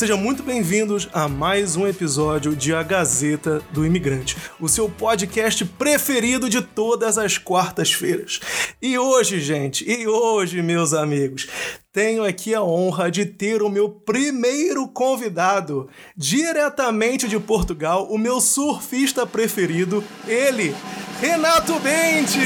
Sejam muito bem-vindos a mais um episódio de A Gazeta do Imigrante, o seu podcast preferido de todas as quartas-feiras. E hoje, gente, e hoje, meus amigos, tenho aqui a honra de ter o meu primeiro convidado, diretamente de Portugal, o meu surfista preferido, ele, Renato Bente!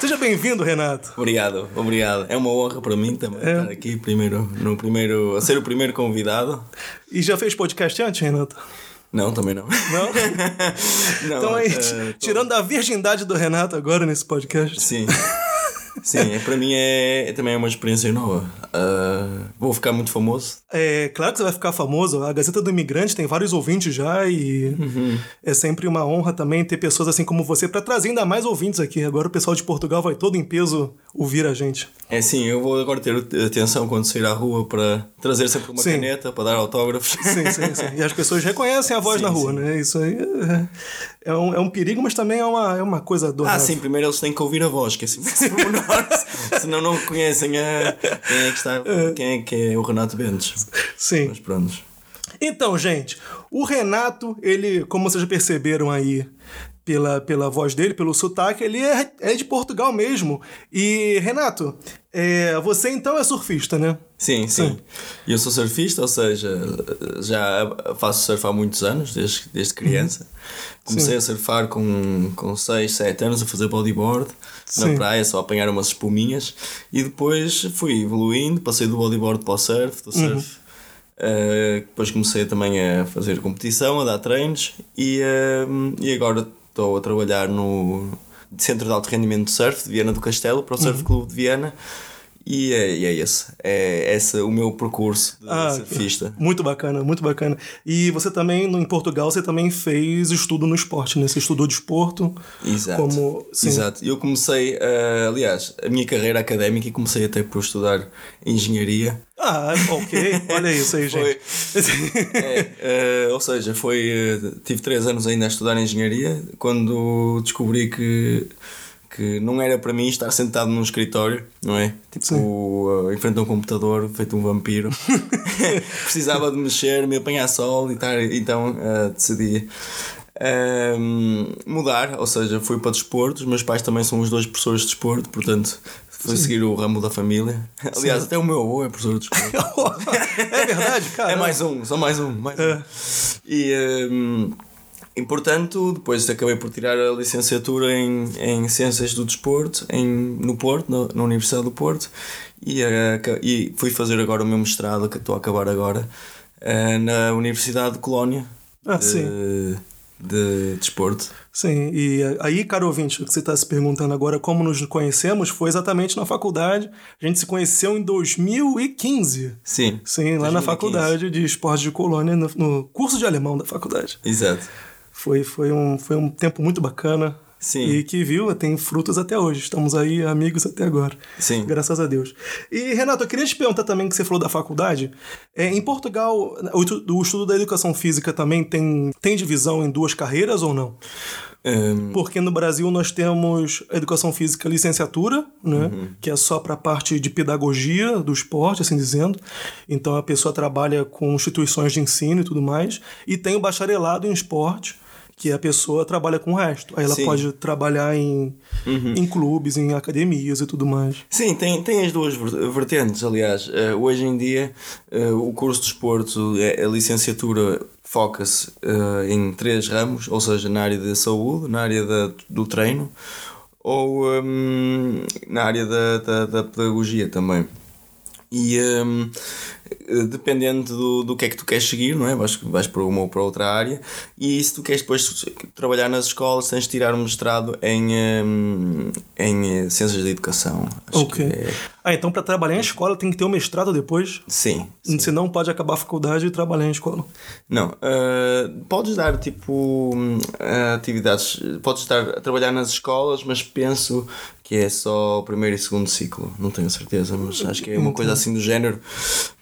Seja bem-vindo, Renato. Obrigado, obrigado. É uma honra para mim também É. estar aqui primeiro, no primeiro, a ser o primeiro convidado. E já fez podcast antes, Renato? Não, também não. Não? Não, Então, aí, eh, tô- tirando a virgindade do Renato agora nesse podcast. Sim. Sim, é- para mim é, é também uma experiência nova. Ah, vou ficar muito famoso. É claro que você vai ficar famoso. A Gazeta do Imigrante tem vários ouvintes já e é sempre uma honra também ter pessoas assim como você para trazer ainda mais ouvintes aqui. Agora o pessoal de Portugal vai todo em peso ouvir a gente. É sim, eu vou agora ter atenção quando sair à rua para trazer sempre uma Sim. caneta para dar autógrafos. Sim, sim, sim. E as pessoas reconhecem a voz Sim, na rua, sim. né? Isso aí é, é um, é um perigo, mas também é uma, é uma coisa Ah, adorável. sim, primeiro eles têm que ouvir a voz, que é assim pormenores, senão não conhecem a, quem é que está, quem é que é o Renato Bentes. Sim. Mas pronto. Então, gente, o Renato, ele, como vocês já perceberam aí pela, pela voz dele, pelo sotaque, ele é, é de Portugal mesmo. E, Renato, é, você então é surfista, né? Sim, sim. E Eu sou surfista, ou seja, já faço surf há muitos anos, desde, desde criança. Comecei a surfar com, com 6, 7 anos, a fazer bodyboard Sim. Na praia, só a apanhar umas espuminhas. E depois fui evoluindo, passei do bodyboard para o surf, do surf. Uh, depois comecei também a fazer competição, a dar treinos e, um, e agora estou a trabalhar no Centro de Alto Rendimento de Surf de Viana do Castelo para o Surf Clube de Viana e é, e é esse, é esse o meu percurso de Ah, surfista. Muito bacana, muito bacana. E você também, em Portugal, você também fez estudo no esporte, né? Você estudou desporto. Exato. Como, sim. Exato. Eu comecei, uh, aliás, a minha carreira académica e comecei até por estudar engenharia. Ah, ok. Olha isso aí, gente. É, eh, ou seja, foi. eh, tive três anos ainda a estudar engenharia quando descobri que, que não era para mim estar sentado num escritório, não é? Tipo, eh, em frente a um computador, feito um vampiro. Precisava de mexer, me apanhar sol e tal, então eh, decidi. mudar, ou seja, fui para desporto. Os meus pais também são os dois professores de desporto, portanto, fui seguir o ramo da família. Aliás, até o meu avô é professor de desporto. é verdade, cara. É mais um, só mais um. Mais um. E, hum, e portanto, depois acabei por tirar a licenciatura em, em Ciências do Desporto em, no Porto, na, na Universidade do Porto, e, eh, e fui fazer agora o meu mestrado, que estou a acabar agora, eh, na Universidade de Colónia Ah, de, sim. de Desporto. Sim, e aí, caro ouvinte, o que você está se perguntando agora como nos conhecemos foi exatamente na faculdade. A gente se conheceu em 2015. Sim. Sim, lá na 2015. faculdade de esporte de colônia, no, no curso de alemão da faculdade. Exato. Foi, foi, um, foi um tempo muito bacana. Sim. E que viu, tem frutos até hoje. Estamos aí amigos até agora. Sim. Graças a Deus. E, Renato, eu queria te perguntar também que você falou da faculdade. É, em Portugal, o, o estudo da educação física também tem, tem divisão em duas carreiras ou não? Porque no Brasil nós temos a educação física licenciatura, né? Que é só para a parte de pedagogia do esporte, assim dizendo. Então a pessoa trabalha com instituições de ensino e tudo mais. E tem o bacharelado em esporte, que a pessoa trabalha com o resto. Aí ela Sim. pode trabalhar em, em clubes, em academias e tudo mais. Sim, tem, tem as duas ver- vertentes, aliás. Eh, hoje em dia, eh, o curso de esporto, é- a licenciatura foca-se eh, em três ramos, ou seja, na área da saúde, na área da, do treino ou hum, na área da, da, da pedagogia também. E eh, dependendo do, do que é que tu queres seguir, não é? Vais, vais para uma ou para outra área. E se tu queres depois trabalhar nas escolas, tens de tirar um mestrado em, hum, em eh, Ciências da Educação. Acho ok. é- Ah, então para trabalhar em escola tem que ter o mestrado depois? Sim. sim. Senão pode acabar a faculdade e trabalhar em escola. Não, eh, podes dar tipo hum, eh, atividades, podes estar a trabalhar nas escolas, mas penso que é só o primeiro e segundo ciclo, não tenho certeza, mas acho que é uma coisa assim do género.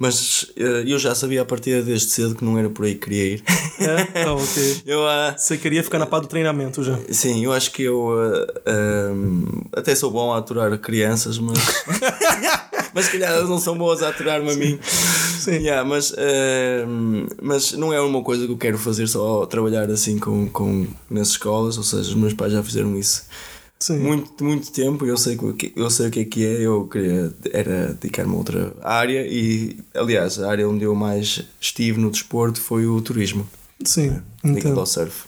Mas eh, eu já sabia a partir desde cedo que não era por aí que queria ir. É? Ah, ok. Eu, ah, Você queria ficar na pá do treinamento já. sim, eu acho que eu ah, ah, até sou bom a aturar crianças, mas. mas se calhar elas não são boas a aturar-me a mim. Sim. Yeah, mas, ah, mas não é uma coisa que eu quero fazer só trabalhar assim com, com, nas escolas, ou seja, os meus pais já fizeram isso Sim. muito, muito tempo, eu sei, que- eu sei o que é que é, eu queria era dedicar-me a outra área e, aliás, a área onde eu mais estive no desporto foi o turismo, Sim. ligado Entendo. ao surf.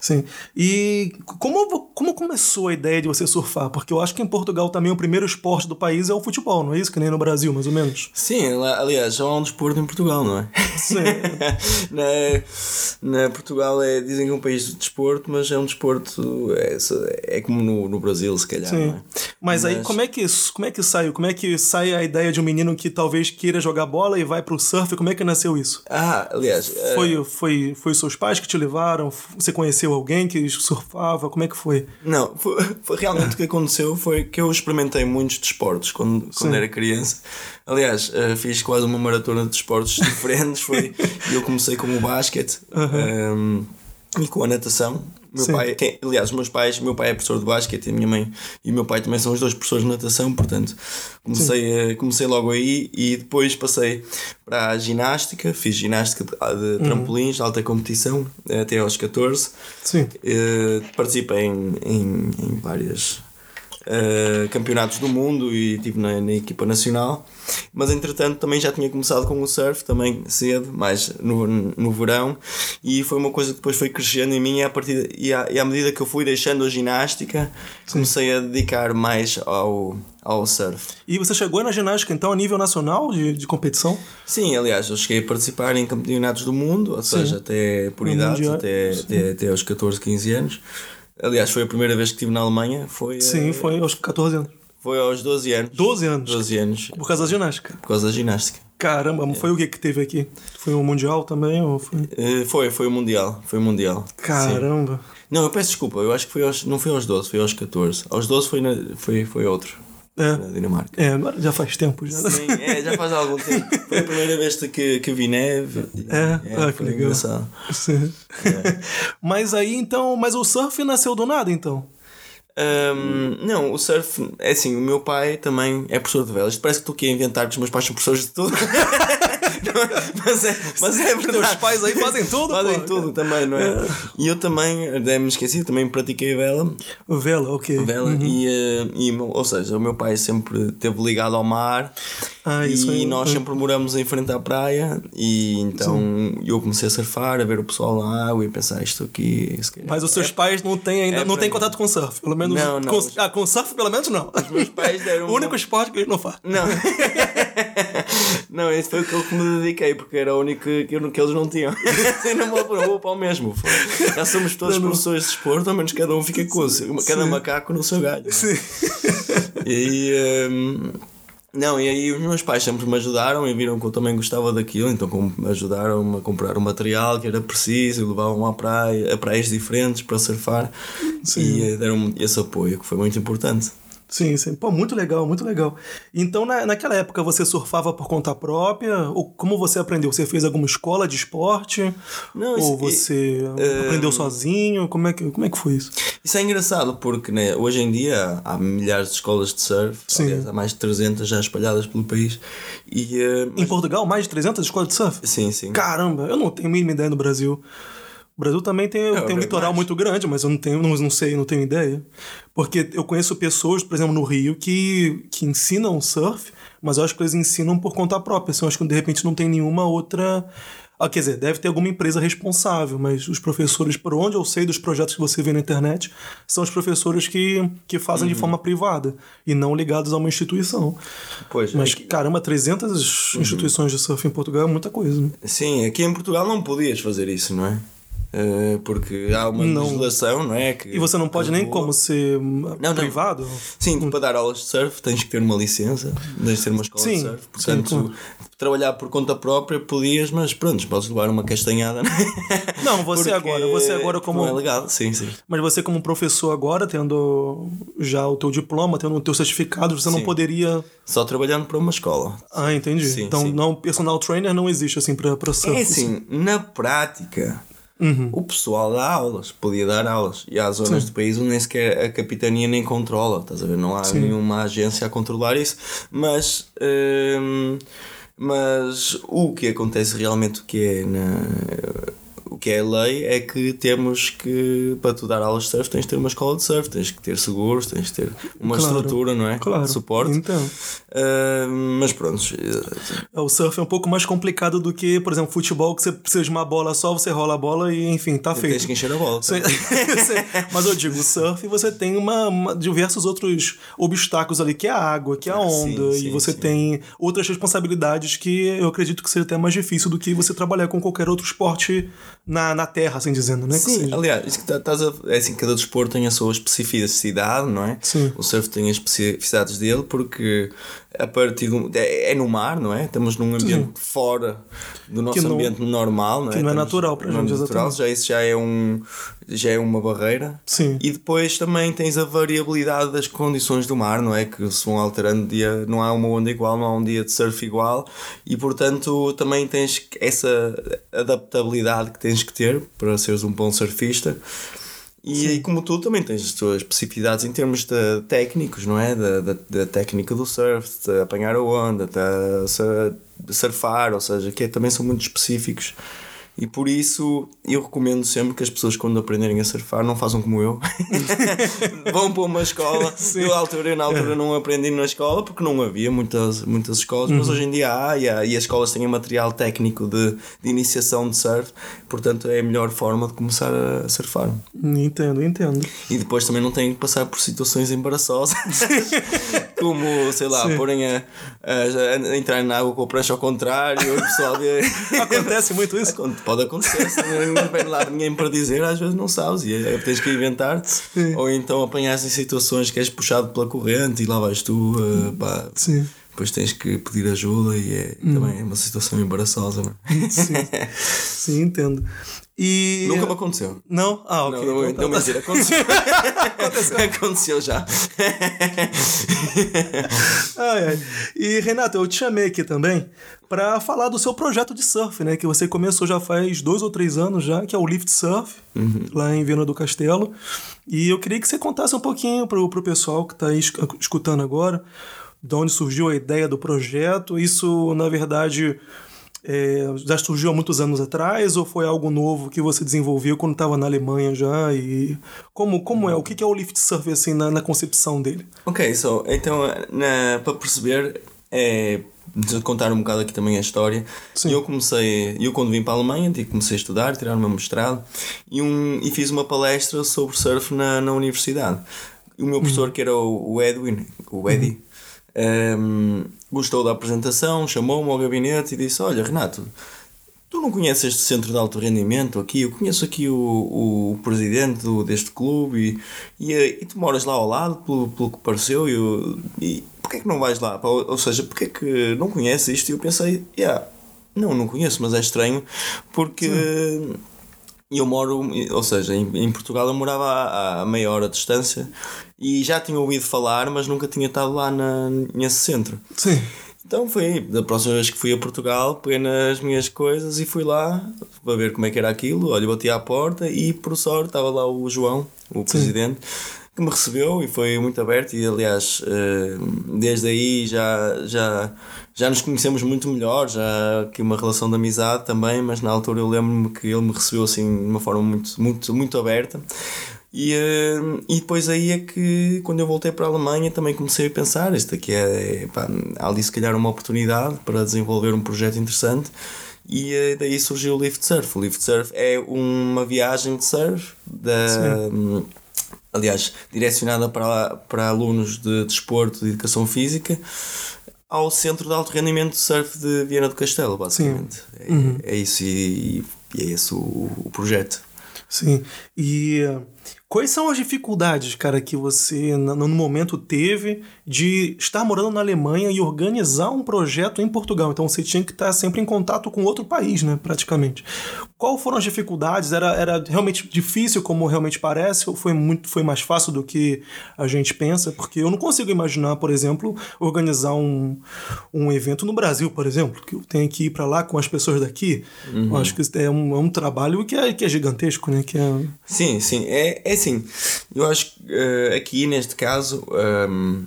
Sim. E como, como começou a ideia de você surfar? Porque eu acho que em Portugal também o primeiro esporte do país é o futebol, não é isso? Que nem no Brasil, mais ou menos. Sim, aliás, já há um desporto em Portugal, não é? Sim. na, na Portugal é, dizem que é um país de desporto, mas é um desporto, é, é como no, no Brasil, se calhar, Sim. é? Mas aí Mas- como é que isso, como é que saiu? Como é que sai a ideia de um menino que talvez queira jogar bola e vai pro surf? Como é que nasceu isso? Ah, aliás, Foi, foi, foi os seus pais que te levaram? Você conheceu alguém que surfava? Como é que foi? Não, foi, foi realmente o que aconteceu foi que eu experimentei muitos desportos quando, quando Sim. era criança. Aliás, eh, fiz quase uma maratona de desportos diferentes. Foi, eu comecei com o basquete ehm, e com a natação. Meu Sim. pai, quem- aliás, os meus pais, meu pai é professor de basquete e a minha mãe e o meu pai também são os dois professores de natação, portanto comecei, eh, comecei logo aí e depois passei para a ginástica, fiz ginástica de, Uhum. de trampolins, de alta competição, eh, até aos 14. Sim. Eh, participei em, em, em vários eh, campeonatos do mundo e estive na, na equipa nacional, mas entretanto também já tinha começado com o surf, também cedo, mais no, no verão, e foi uma coisa que depois foi crescendo em mim e, a partir, e, à, e à medida que eu fui deixando a ginástica, comecei a dedicar mais ao, ao surf. E você chegou na ginástica, então, a nível nacional de, de competição? Sim, aliás, eu cheguei a participar em campeonatos do mundo, ou seja, até por No idade, até, até, até aos 14, 15 anos. Aliás, foi a primeira vez que estive na Alemanha, foi, eh, Sim, foi aos 14 anos. foi aos 12 anos. 12 anos. 12 anos, Por causa da ginástica. por causa da ginástica. Caramba, foi o que que teve aqui? Foi um mundial também? Ou foi... Eh, Foi, foi o Mundial, foi o Mundial. Sim. Caramba. Não, eu peço desculpa, eu acho que foi aos, não foi aos 12, foi aos 14. Aos 12 foi, na, foi, foi outro, É. na Dinamarca. É, agora já faz tempo já. Sim, é, já faz algum tempo. Foi a primeira vez que, que vi neve. É, ah, que legal. engraçado. Sim. mas aí então, mas o surf nasceu do nada então. Hum, não, o surf, é assim, o meu pai também é professor de velas. Parece que tu quer inventar que os meus pais são professores de tudo. mas, é, mas é verdade. Teus pais aí fazem tudo, Fazem pô. tudo também, não é? E eu também, até me esqueci, também pratiquei vela. Vela, ok. vela e, eh, e, ou seja, o meu pai sempre esteve ligado ao mar Ah, e aí, nós ah. sempre moramos em frente à praia e então eu comecei a surfar, a ver o pessoal na água e a pensar isto aqui. Mas os seus pais não têm ainda, é não têm contato com surf, pelo menos. Não, não. Com, ah, com surf pelo menos não. Os meus pais deram o único uma- esporte que eles não fazem. Não. não, esse foi aquele que me dediquei, porque era o único que, eu, que eles não tinham. Assim, não vou, não vou para o mesmo. Já somos todos professores de desporto, ao menos cada um fica com o seu, cada macaco no seu galho. Sim. E aí. hum, não, e aí os meus pais sempre me ajudaram e viram que eu também gostava daquilo, então como me ajudaram a comprar o material que era preciso, e levavam à praia, a praias diferentes para surfar e eh, deram-me esse apoio, que foi muito importante. Sim, sim. Pô, muito legal, muito legal. Então, na, naquela época, você surfava por conta própria? Ou como você aprendeu? Você fez alguma escola de esporte? Não, Ou isso- você e- aprendeu sozinho? Como é, que, como é que foi isso? Isso é engraçado porque né, hoje em dia há milhares de escolas de surf, Sim. aliás, há mais de 300 já espalhadas pelo país. E, eh, Em Portugal, mais de 300 escolas de surf? sim, sim. Caramba, eu não tenho a mínima ideia no Brasil. O Brasil também tem, tem um bem litoral muito grande, mas eu não tenho, não, não sei, não tenho ideia. Porque eu conheço pessoas, por exemplo, no Rio, que, que ensinam surf, mas eu acho que eles ensinam por conta própria. Assim, eu acho que de repente não tem nenhuma outra. Ah, quer dizer, deve ter alguma empresa responsável, mas os professores, por onde eu sei dos projetos que você vê na internet, são os professores que, que fazem Uhum. de forma privada e não ligados a uma instituição. Pois, Mas, aqui- caramba, 300 Uhum. instituições de surf em Portugal é muita coisa. Né? sim, aqui em Portugal não podias fazer isso, não é? Uh, porque há uma Não. legislação, não é? Que, E você não pode nem como ser não. privado? Sim, tu, para dar aulas de surf tens que ter uma licença, tens de ter uma escola Sim, de surf. sim, Portanto, claro. trabalhar por conta própria podias, mas pronto, podes levar uma castanhada. não é? Não, você agora, você agora como Não é legal, sim, sim. Mas você como professor agora, tendo já o teu diploma, tendo o teu certificado, você não Sim. poderia... Só trabalhando para uma escola. Ah, entendi. Sim, então, sim. não, personal trainer não existe assim para para surf. É assim, na prática, o pessoal dá aulas, podia dar aulas. E há zonas do país onde nem sequer a capitania nem controla, estás a ver? Não há nenhuma agência a controlar isso. Mas, hum, mas o que acontece realmente, o que é na. O que é a lei é que temos que, para tu dar aulas de surf, tens de ter uma escola de surf, tens que ter seguros, tens de ter uma Claro, estrutura, não é? claro. De suporte. Então. Ah, mas pronto, O surf é um pouco mais complicado do que, por exemplo, futebol, que você precisa de uma bola só, você rola a bola e, enfim, tá feito. tens que encher a bola. Sim. Sim. Mas eu digo, o surf você tem uma, uma- diversos outros obstáculos ali, que é a água, que é a Ah, sim, onda, sim, e você sim. tem outras responsabilidades que eu acredito que seja até mais difícil do que você trabalhar com qualquer outro esporte na, na terra, assim dizendo, né? Sim, aliás, isso que tá- estás a, é assim, cada desporto tem a sua especificidade, não é? Sim. O surf tem as especificidades dele porque a partir do, é, é no mar, não é? Estamos num ambiente fora do nosso não- ambiente normal, não é? que não é Estamos natural para não gente, natural, exatamente. já isso já é um já é uma barreira. Sim. E depois também tens a variabilidade das condições do mar, não é? Que se vão alterando dia, não há uma onda igual, não há um dia de surf igual e portanto também tens essa adaptabilidade que tens que ter para seres um bom surfista. E aí, como tu também tens as tuas especificidades em termos de técnicos, não é? Da, da, da técnica do surf, de apanhar a onda, de, sur- de surfar, ou seja, que é- também são muito específicos. E por isso eu recomendo sempre que as pessoas, quando aprenderem a surfar, não façam como eu. Vão para uma escola. Eu, na altura, eu, na altura, não aprendi na escola porque não havia muitas, muitas escolas, mas hoje em dia há e, há, e as escolas têm material técnico de, de iniciação de surf, portanto é a melhor forma de começar a surfar. Entendo, entendo. E depois também não têm que passar por situações embaraçosas, como, sei lá, porem a, a- a entrar na água com a prancha ao contrário, e o pessoal. Acontece muito isso? Pode acontecer, se não vem lá ninguém para dizer, às vezes não sabes e é, tens que inventar. Ou então apanhas em situações que és puxado pela corrente e lá vais tu, eh, pá, Sim. Depois tens que pedir ajuda e é, também é uma situação embaraçosa. É? Sim, sim, entendo. E. Nunca me aconteceu. Não? Ah, ok. Não, não, Então não tá- mentira, aconteceu. aconteceu já. Ai, ai. E Renato, eu te chamei aqui também para falar do seu projeto de surf, né? Que você começou já faz dois ou três anos já, que é o Lift Surf, lá em Viana do Castelo. E eu queria que você contasse um pouquinho pro, pro pessoal que está aí esc- escutando agora, de onde surgiu a ideia do projeto. Isso, na verdade, é, já surgiu há muitos anos atrás ou foi algo novo que você desenvolveu quando estava na Alemanha já? E como, como é? O que é o Lift Surf assim na, na concepção dele? Ok, so, então para perceber, é, de contar um bocado aqui também a história. Sim. Eu comecei, eu quando vim para a Alemanha, tive- comecei a estudar, tirar o meu mestrado e, um, e fiz uma palestra sobre surf na, na universidade. E o meu professor, que era o, o Edwin, o Eddie, ehm, gostou da apresentação, chamou-me ao gabinete e disse: Olha, Renato, Tu não conheces este centro de alto rendimento aqui? Eu conheço aqui o, o presidente do, deste clube e, e, e tu moras lá ao lado, pelo, pelo que pareceu, e, eu- e porquê é que não vais lá? Ou, ou seja, porquê é que não conheces isto? E eu pensei, yeah, não, não conheço, mas é estranho porque eu moro, ou seja, em, em Portugal eu morava a meia hora de distância e já tinha ouvido falar, mas nunca tinha estado lá na, nesse centro. Sim. Então foi, da próxima vez que fui a Portugal, peguei nas minhas coisas e fui lá para ver como é que era aquilo. Olha, bati à porta e por sorte estava lá o João, o presidente, que me recebeu e foi muito aberto e aliás eh, desde aí já, já, já nos conhecemos muito melhor, já aqui uma relação de amizade também, mas na altura eu lembro-me que ele me recebeu assim de uma forma muito, muito, muito aberta. E, eh, e depois aí é que quando eu voltei para a Alemanha também comecei a pensar, isto aqui é, pá, há ali se calhar uma oportunidade para desenvolver um projeto interessante e eh, daí surgiu o Lift Surf. O Lift Surf é uma viagem de surf da, hum, aliás, direcionada para, para alunos de desporto de educação física ao Centro de Alto Rendimento de Surf de Viana do Castelo, basicamente. É, é isso e, e é esse o, o projeto. Sim. E Quais são as dificuldades, cara, que você no momento teve de estar morando na Alemanha e organizar um projeto em Portugal? Então você tinha que estar sempre em contato com outro país, né, praticamente. Qual foram as dificuldades? Era, era realmente difícil, como realmente parece, ou foi muito foi mais fácil do que a gente pensa? Porque eu não consigo imaginar, por exemplo, organizar um, um evento no Brasil, por exemplo, que eu tenho que ir para lá com as pessoas daqui. Uhum. Acho que é um, é um trabalho que é, que é gigantesco, né? Que é... Sim, sim. É, é assim, eu acho que uh, aqui neste caso, um,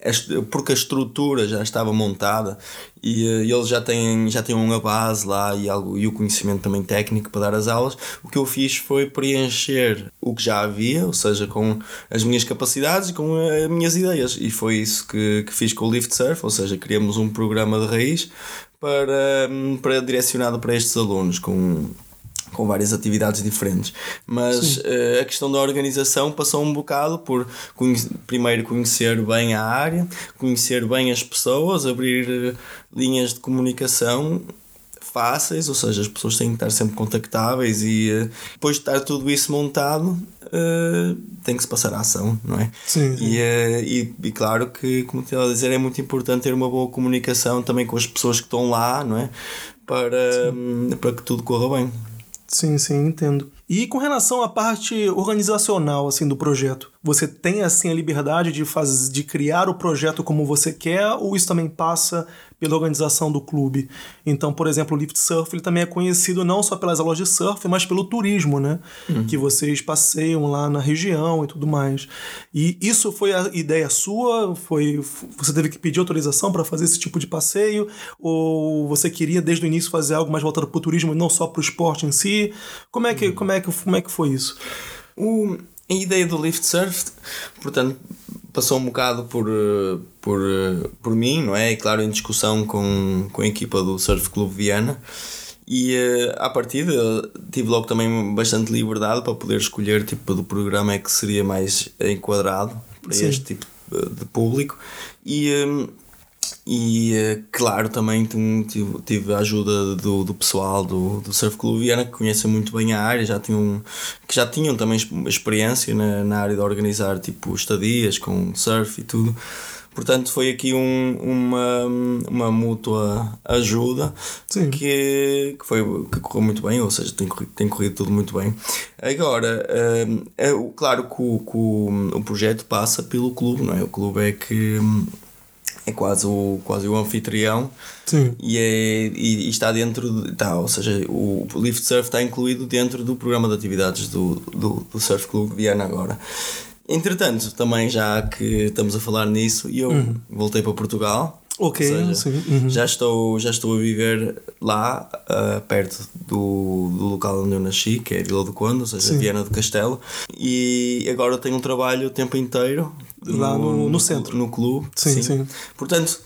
ehm, porque a estrutura já estava montada e uh, eles já têm, já têm uma base lá e, algo, e o conhecimento também técnico para dar as aulas, o que eu fiz foi preencher o que já havia, ou seja, com as minhas capacidades e com as minhas ideias. E foi isso que, que fiz com o Lift Surf, ou seja, criamos um programa de raiz para, para direcionado para estes alunos com com várias atividades diferentes. Mas uh, a questão da organização passou um bocado por conhe primeiro conhecer bem a área, conhecer bem as pessoas, abrir uh, linhas de comunicação fáceis, ou seja, as pessoas têm que estar sempre contactáveis e uh, depois de estar tudo isso montado, tem que se passar a ação, não é? Sim. sim. E, e, e, claro que, como te a dizer, é muito importante ter uma boa comunicação também com as pessoas que estão lá, não é? Para, um, para que tudo corra bem. Sim, sim, entendo. E com relação à parte organizacional assim do projeto, você tem assim a liberdade de fazer de criar o projeto como você quer ou isso também passa pela organização do clube? Então, por exemplo, o Lift Surf ele também é conhecido não só pelas aulas de surf, mas pelo turismo, né? Uhum. Que vocês passeiam lá na região e tudo mais. E isso foi a ideia sua? Foi você teve que pedir autorização para fazer esse tipo de passeio ou você queria desde o início fazer algo mais voltado para o turismo e não só para o esporte em si? Como é que uhum. como é que como é que foi isso? O a ideia do lift surf, portanto, passou um bocado por, eh, por, eh, por mim, não é? E claro, em discussão com, com a equipa do Surf Clube Viana. E uh, à partida tive logo também bastante liberdade para poder escolher tipo do programa é que seria mais enquadrado para Sim. este tipo de público. E, e eh, claro, também tive, tive a ajuda do, do pessoal do, do Surf Clube Viana que conhecem muito bem a área, já tinham, que já tinham também experiência na, na área de organizar tipo estadias com surf e tudo. Portanto, foi aqui um, uma, uma mútua ajuda que, que, foi, que correu muito bem, ou seja, tem, tem corrido tudo muito bem. Agora, é, é, claro que o, que o, o projeto passa pelo clube, não é? O clube é que é quase o, quase o anfitrião Sim. E, é, e, e está dentro, de, tá, ou seja, o Lift Surf está incluído dentro do programa de atividades do, do, do Surf Clube Viana agora. Entretanto, também já que estamos a falar nisso, eu uhum. voltei para Portugal. Ok, seja. Uhum. já, estou, já estou a viver lá, uh, perto do, do local onde eu nasci, que é Vila do Conde, ou seja, sim. Viana do Castelo. E agora tenho um trabalho o tempo inteiro lá no, no, no centro. No clube. Sim, sim. sim. Portanto,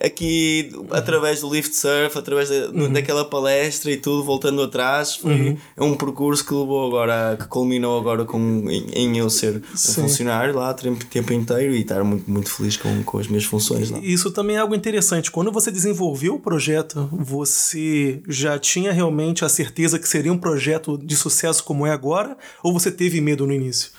aqui através do lift surf, através de, uhum. daquela palestra e tudo, voltando atrás, foi uhum. um percurso que levou agora, que culminou agora com, em, em eu ser Sim. um funcionário lá o tempo inteiro e estar muito, muito feliz com, com as minhas funções lá. Isso também é algo interessante. Quando você desenvolveu o projeto, você já tinha realmente a certeza que seria um projeto de sucesso como é agora? Ou você teve medo no início?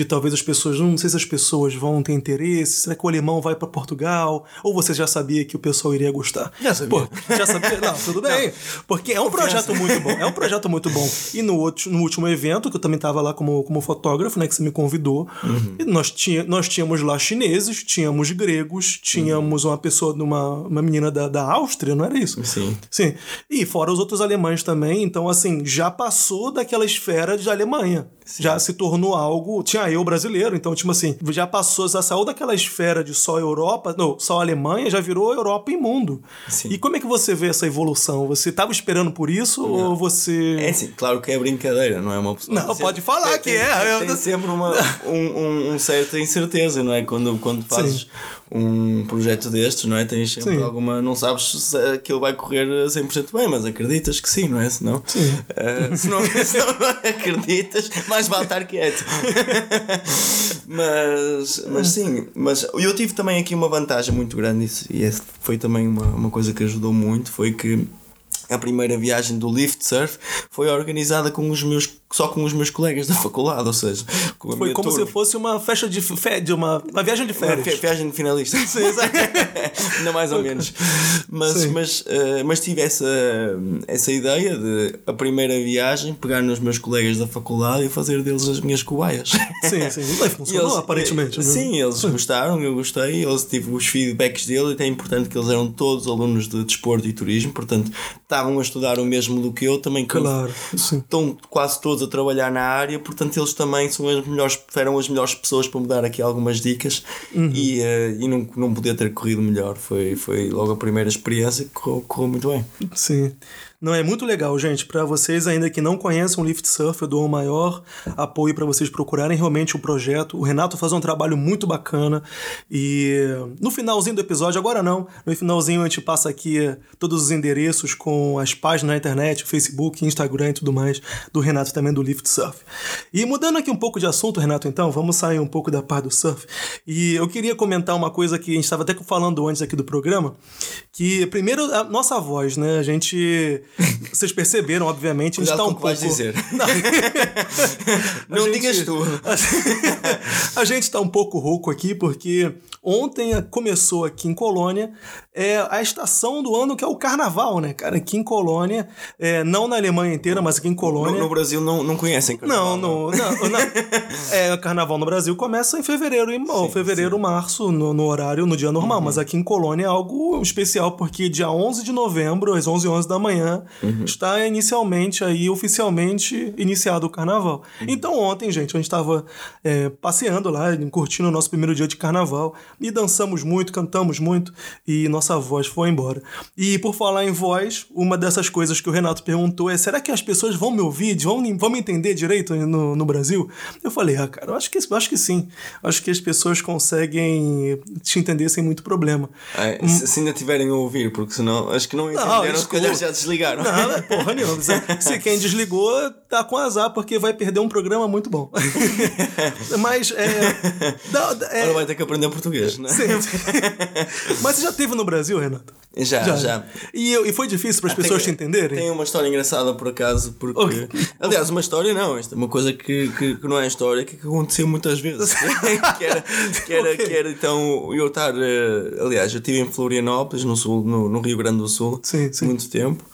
De talvez as pessoas, não sei se as pessoas vão ter interesse, será que o alemão vai para Portugal? Ou você já sabia que o pessoal iria gostar? Já sabia. Pô, já sabia? Não, tudo bem. Não. Porque é um projeto muito bom. É um projeto muito bom. E no, outro, no último evento, que eu também estava lá como, como fotógrafo, né, que você me convidou, uhum. nós, tinha, nós tínhamos lá chineses, tínhamos gregos, tínhamos uhum. uma pessoa, uma, uma menina da, da Áustria, não era isso? Sim. Sim. E fora os outros alemães também, então assim, já passou daquela esfera de Alemanha. Sim. Já se tornou algo. Tinha eu brasileiro, então, tipo assim, já passou, já saiu daquela esfera de só Europa, não, só Alemanha, já virou Europa e mundo. Sim. E como é que você vê essa evolução? Você estava esperando por isso não. ou você. É sim, claro que é brincadeira, não é uma opção. Não, pode falar tem, que é. Tem, tem sempre uma, um, um, um certa incerteza, não é? Quando, quando fazes. Um projeto destes, não é? Tens sempre sim. alguma. Não sabes se aquilo vai correr 100% bem, mas acreditas que sim, não é? Se não, sim. Uh, se, não se não acreditas, mais vale estar quieto. mas, mas sim, mas eu tive também aqui uma vantagem muito grande e foi também uma, uma coisa que ajudou muito: foi que a primeira viagem do lift surf foi organizada com os meus só com os meus colegas da faculdade, ou seja, com a Foi como turma. se fosse uma festa de, fe- de uma, uma viagem de Uma férias. vi- viagem de finalista. Sim. Ainda mais ou menos. Mas, Sim. mas, eh, mas tive essa, essa ideia de a primeira viagem pegar nos meus colegas da faculdade e fazer deles as minhas cobaias. Sim, sim. E funcionou, eles- aparentemente. né? Sim, eles gostaram, eu gostei, eles tive os feedbacks deles, e é importante que eles eram todos alunos de desporto e turismo, portanto estavam a estudar o mesmo do que eu, também que Claro, sim. estão quase todos a trabalhar na área, portanto eles também são as melhores, eram as melhores pessoas para me dar aqui algumas dicas Uhum. e, eh, e não, não podia ter corrido melhor. Foi, foi logo a primeira experiência que correu, correu muito bem. Sim. Não, é muito legal, gente. Para vocês ainda que não conheçam o Lift Surf, eu dou o maior apoio para vocês procurarem realmente o projeto. O Renato faz um trabalho muito bacana e no finalzinho do episódio, agora não, no finalzinho a gente passa aqui todos os endereços com as páginas na internet, Facebook, Instagram e tudo mais do Renato também do Lift Surf. E mudando aqui um pouco de assunto, Renato, então, vamos sair um pouco da parte do surf. E eu queria comentar uma coisa que a gente estava até falando antes aqui do programa, que primeiro a nossa voz, né? A gente vocês perceberam, obviamente, a gente Cuidado tá um pouco dizer. Não, Não A gente- digas tu. A gente tá um pouco rouco aqui porque ontem começou aqui em Colônia é, a estação do ano que é o carnaval, né, cara? Aqui em Colônia, é, não na Alemanha inteira, mas aqui em No, Colônia. no Brasil não, não conhecem Não, carnaval, no, não, não. É, o carnaval no Brasil começa em fevereiro, em, ou fevereiro, março, no, no horário, no dia normal. Mas aqui em Colônia é algo especial, porque dia 11 de novembro, às 11 h da manhã, está inicialmente aí, oficialmente, iniciado o carnaval. Então ontem, gente, a gente estava é, passeando lá, curtindo o nosso primeiro dia de carnaval, e dançamos muito, cantamos muito, e nossa voz foi embora. E por falar em voz, uma dessas coisas que o Renato perguntou é: será que as pessoas vão me ouvir, vão, vão me entender direito no, no Brasil? Eu falei, ah, cara, eu acho que, eu acho que sim. Eu acho que as pessoas conseguem te entender sem muito problema. É, se, se ainda tiverem a ouvir, porque senão acho que não entenderam, se calhar já desligaram. Nada, porra nenhuma. Se- Se quem desligou, tá com azar, porque vai perder um programa muito bom. Mas, é. é Agora vai ter que aprender português, né? sim. Mas você já esteve no Brasil, Renato? Já, já. E, e foi difícil para as pessoas te entenderem? Tem uma história engraçada por acaso, porque. Ok. Aliás, uma história não, isto é uma coisa que, que, que não é história, que aconteceu muitas vezes. que, era, que, era, Ok. que era então eu estar. eh, aliás, eu estive em Florianópolis, no, sul, no, no Rio Grande do Sul, Sim, sim. muito tempo,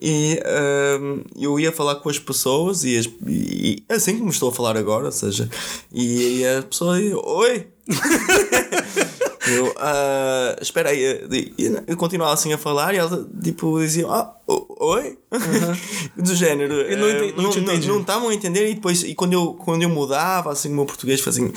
e ehm, eu ia falar com as pessoas, e, as, e e assim como estou a falar agora, ou seja, e, e a pessoa ia, Oi! Eu, ah, espera aí, eh, eu continuava assim a falar e ela tipo dizia, ah, oi? Do género. Eu não eh, enten- não não entendi. não estavam a entender e depois, e quando eu, quando eu mudava assim o meu português, fazia assim,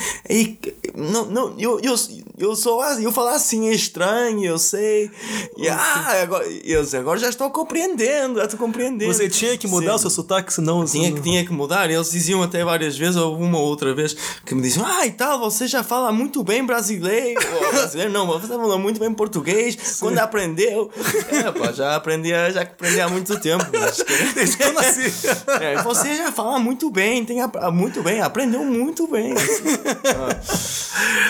não, não, eu, eu, eu sou assim, eu falar assim é estranho, eu sei. E, ah, agora, eu agora já estou compreendendo, já estou compreendendo. Você tinha que mudar Sim. o seu sotaque, senão. Tinha não- que, tinha que mudar. Eles diziam até várias vezes, ou uma ou outra vez, que me diziam: Ah, e tal, você já fala muito bem brasileiro. Brasileiro, não, você fala muito bem português. Quando aprendeu? É, pá, já aprendi, há- já aprendi há muito tempo. Mas, Desde que eu nasci. é, você já fala muito bem, tem ap- muito bem, aprendeu muito bem.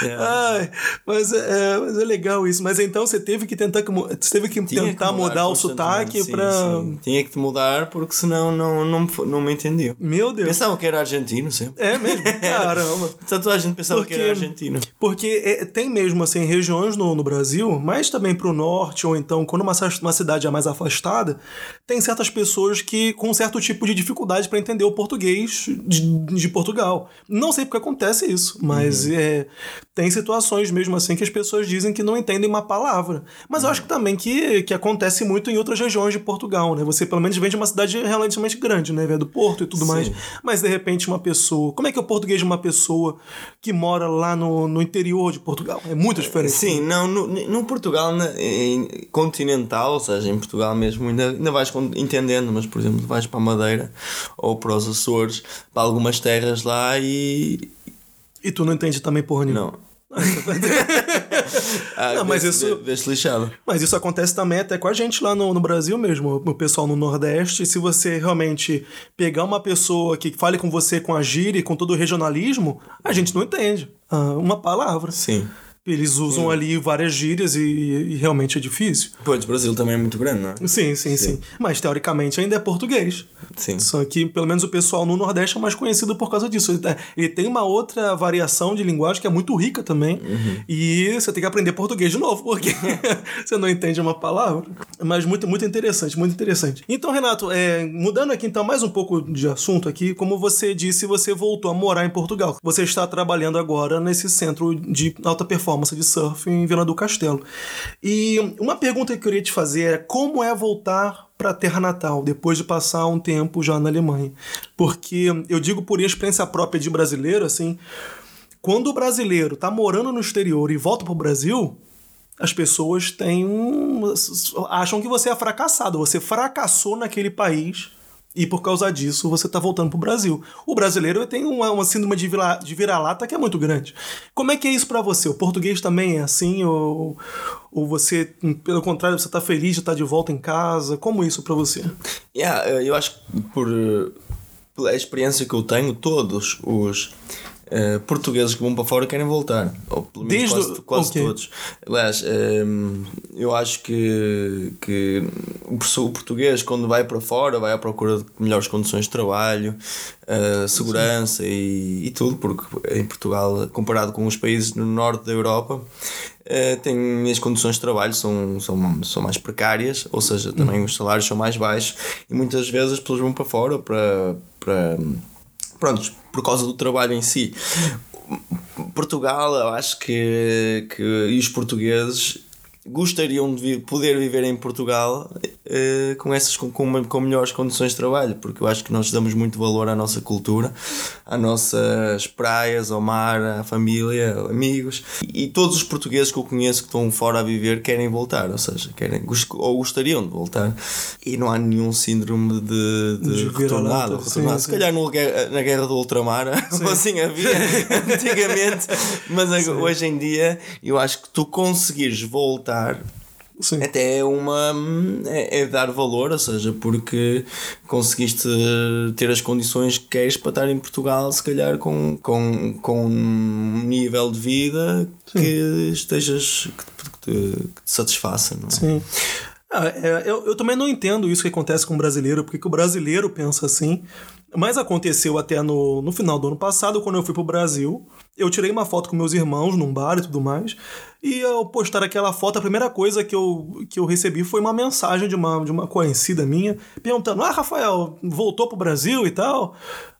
É. Ai, mas é, mas é legal isso. Mas então você teve que tentar, que você teve que Tinha que tentar mudar o sotaque sim, sim. Tinha que te mudar porque senão não, não, me- não me entendiam. Meu Deus. Pensavam que era argentino sempre. É mesmo? Caramba. Então toda a gente pensava Porque- que era argentino. Porque é, tem mesmo, assim, regiões no, no Brasil, mas também pro norte, ou então quando uma, uma cidade é mais afastada, tem certas pessoas que com um certo tipo de dificuldade para entender o português de, de Portugal. Não sei porque acontece isso, mas é, tem situações mesmo assim que as pessoas dizem que não entendem uma palavra. Mas eu acho que também que, que acontece muito em outras regiões de Portugal, né? Você pelo menos vem de uma cidade relativamente grande, né? Vem do Porto e tudo Sim. mais. Mas de repente uma pessoa. Como é que é o português de uma pessoa que mora lá no, no interior de Portugal? É muito diferente. Sim, não, no, no Portugal na- em continental, ou seja, em Portugal mesmo, ainda, ainda vais entendendo, mas por exemplo, vais para a Madeira ou para os Açores, para algumas terras lá e. E tu não entende também porra nenhuma. Não. ah, Não, mas isso- lixado. Mas isso acontece também até com a gente lá no, no Brasil mesmo, o pessoal no Nordeste. Se você realmente pegar uma pessoa que fale com você com a gíria e com todo o regionalismo, a gente não entende ah, uma palavra. Sim. Eles usam sim. ali várias gírias e, e, realmente é difícil. Pois, o Brasil também é muito grande, não é? Sim, sim, sim, sim. Mas teoricamente ainda é português. Sim. Só que pelo menos o pessoal no Nordeste é mais conhecido por causa disso. Ele, ele tem uma outra variação de linguagem que é muito rica também. Uhum. E você tem que aprender português de novo, porque você não entende uma palavra. Mas muito, muito interessante, muito interessante. Então, Renato, é, mudando aqui então mais um pouco de assunto aqui, como você disse, você voltou a morar em Portugal. Você está trabalhando agora nesse centro de alta performance performance de surf em Viana do Castelo. E uma pergunta que eu queria te fazer é como é voltar para a terra natal depois de passar um tempo já na Alemanha? Porque eu digo por experiência própria de brasileiro, assim, quando o brasileiro está morando no exterior e volta para o Brasil, as pessoas têm um, acham que você é fracassado, você fracassou naquele país e por causa disso você está voltando para o Brasil. O brasileiro tem uma, uma síndrome de, vira, de vira-lata que é muito grande. Como é que é isso para você? O português também é assim? Ou, ou você, pelo contrário, você está feliz de estar de volta em casa? Como é isso para você? Yeah, eu acho que por, pela experiência que eu tenho, todos os uh, portugueses que vão para fora querem voltar. Ou pelo menos Desde quase, quase okay. todos. Aliás, um, ehm, eu acho que, que o português, quando vai para fora, vai à procura de melhores condições de trabalho, uh, segurança e, e, tudo, porque em Portugal, comparado com os países no norte da Europa, uh, tem, as condições de trabalho são, são, são mais precárias, ou seja, também uhum. os salários são mais baixos e muitas vezes as pessoas vão para fora para. para pronto, por causa do trabalho em si. Portugal, eu acho que, que e os portugueses gostariam de poder viver em Portugal uh, com essas com, com, com, melhores condições de trabalho, porque eu acho que nós damos muito valor à nossa cultura, às nossas praias, ao mar, à família, amigos. E, e todos os portugueses que eu conheço que estão fora a viver querem voltar, ou seja, querem ou gostariam de voltar. E não há nenhum síndrome de, de, de retornado. retornado. Se calhar no, na guerra do ultramar, assim havia antigamente, mas sim. hoje em dia eu acho que tu conseguires voltar Sim. até é uma é, é, dar valor, ou seja, porque conseguiste ter as condições que queres para estar em Portugal, se calhar com, com, com um nível de vida Sim. que estejas que te, que te, que te satisfaça. Não é? Sim. Ah, é, eu, eu também não entendo isso que acontece com o brasileiro, porque o brasileiro pensa assim. Mas aconteceu até no, no final do ano passado, quando eu fui pro Brasil. Eu tirei uma foto com meus irmãos num bar e tudo mais. E ao postar aquela foto, a primeira coisa que eu, que eu recebi foi uma mensagem de uma, de uma conhecida minha perguntando: Ah, Rafael, voltou pro Brasil e tal?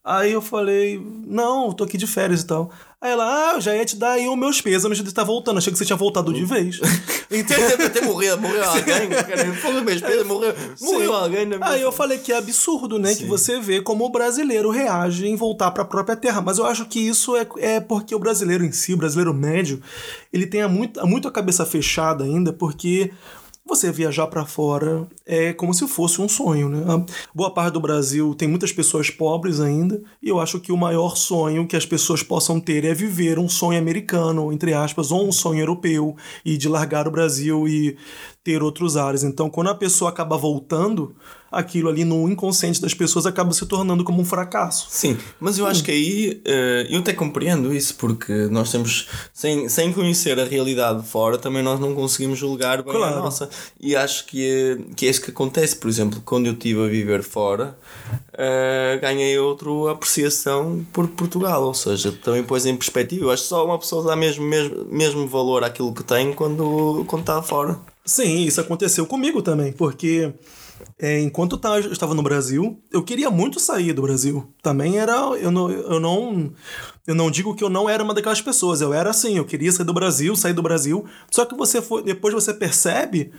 Aí eu falei: Não, tô aqui de férias e tal. Aí ela, ah, eu já ia te dar aí os meus pêsames de estar voltando. Achei que você tinha voltado de vez. Entendeu? Até morreu, morreu alguém. Cara, meus pêsames, morreu, morreu alguém. Né? Aí eu falei que é absurdo, né? Sim. Que você vê como o brasileiro reage em voltar para a própria terra. Mas eu acho que isso é, é porque o brasileiro em si, o brasileiro médio, ele tem muito, muito a cabeça fechada ainda, porque você viajar para fora é como se fosse um sonho, né? Boa parte do Brasil tem muitas pessoas pobres ainda, e eu acho que o maior sonho que as pessoas possam ter é viver um sonho americano, entre aspas, ou um sonho europeu, e de largar o Brasil e ter outros ares. Então, quando a pessoa acaba voltando, aquilo ali no inconsciente das pessoas acaba se tornando como um fracasso. Sim, mas eu acho que aí uh, eu até compreendo isso, porque nós temos, sem, sem conhecer a realidade de fora, também nós não conseguimos julgar bem claro. a nossa. E acho que é, que é isso que acontece. Por exemplo, quando eu estive a viver fora, uh, ganhei outra apreciação por Portugal, ou seja, também pôs em perspectiva. Eu acho que só uma pessoa dá mesmo, mesmo, mesmo valor àquilo que tem quando, quando está fora. Sim, isso aconteceu comigo também, porque é, enquanto eu estava no Brasil, eu queria muito sair do Brasil. Também era. Eu não, eu não. Eu não digo que eu não era uma daquelas pessoas. Eu era assim, eu queria sair do Brasil, sair do Brasil. Só que você foi, depois você percebe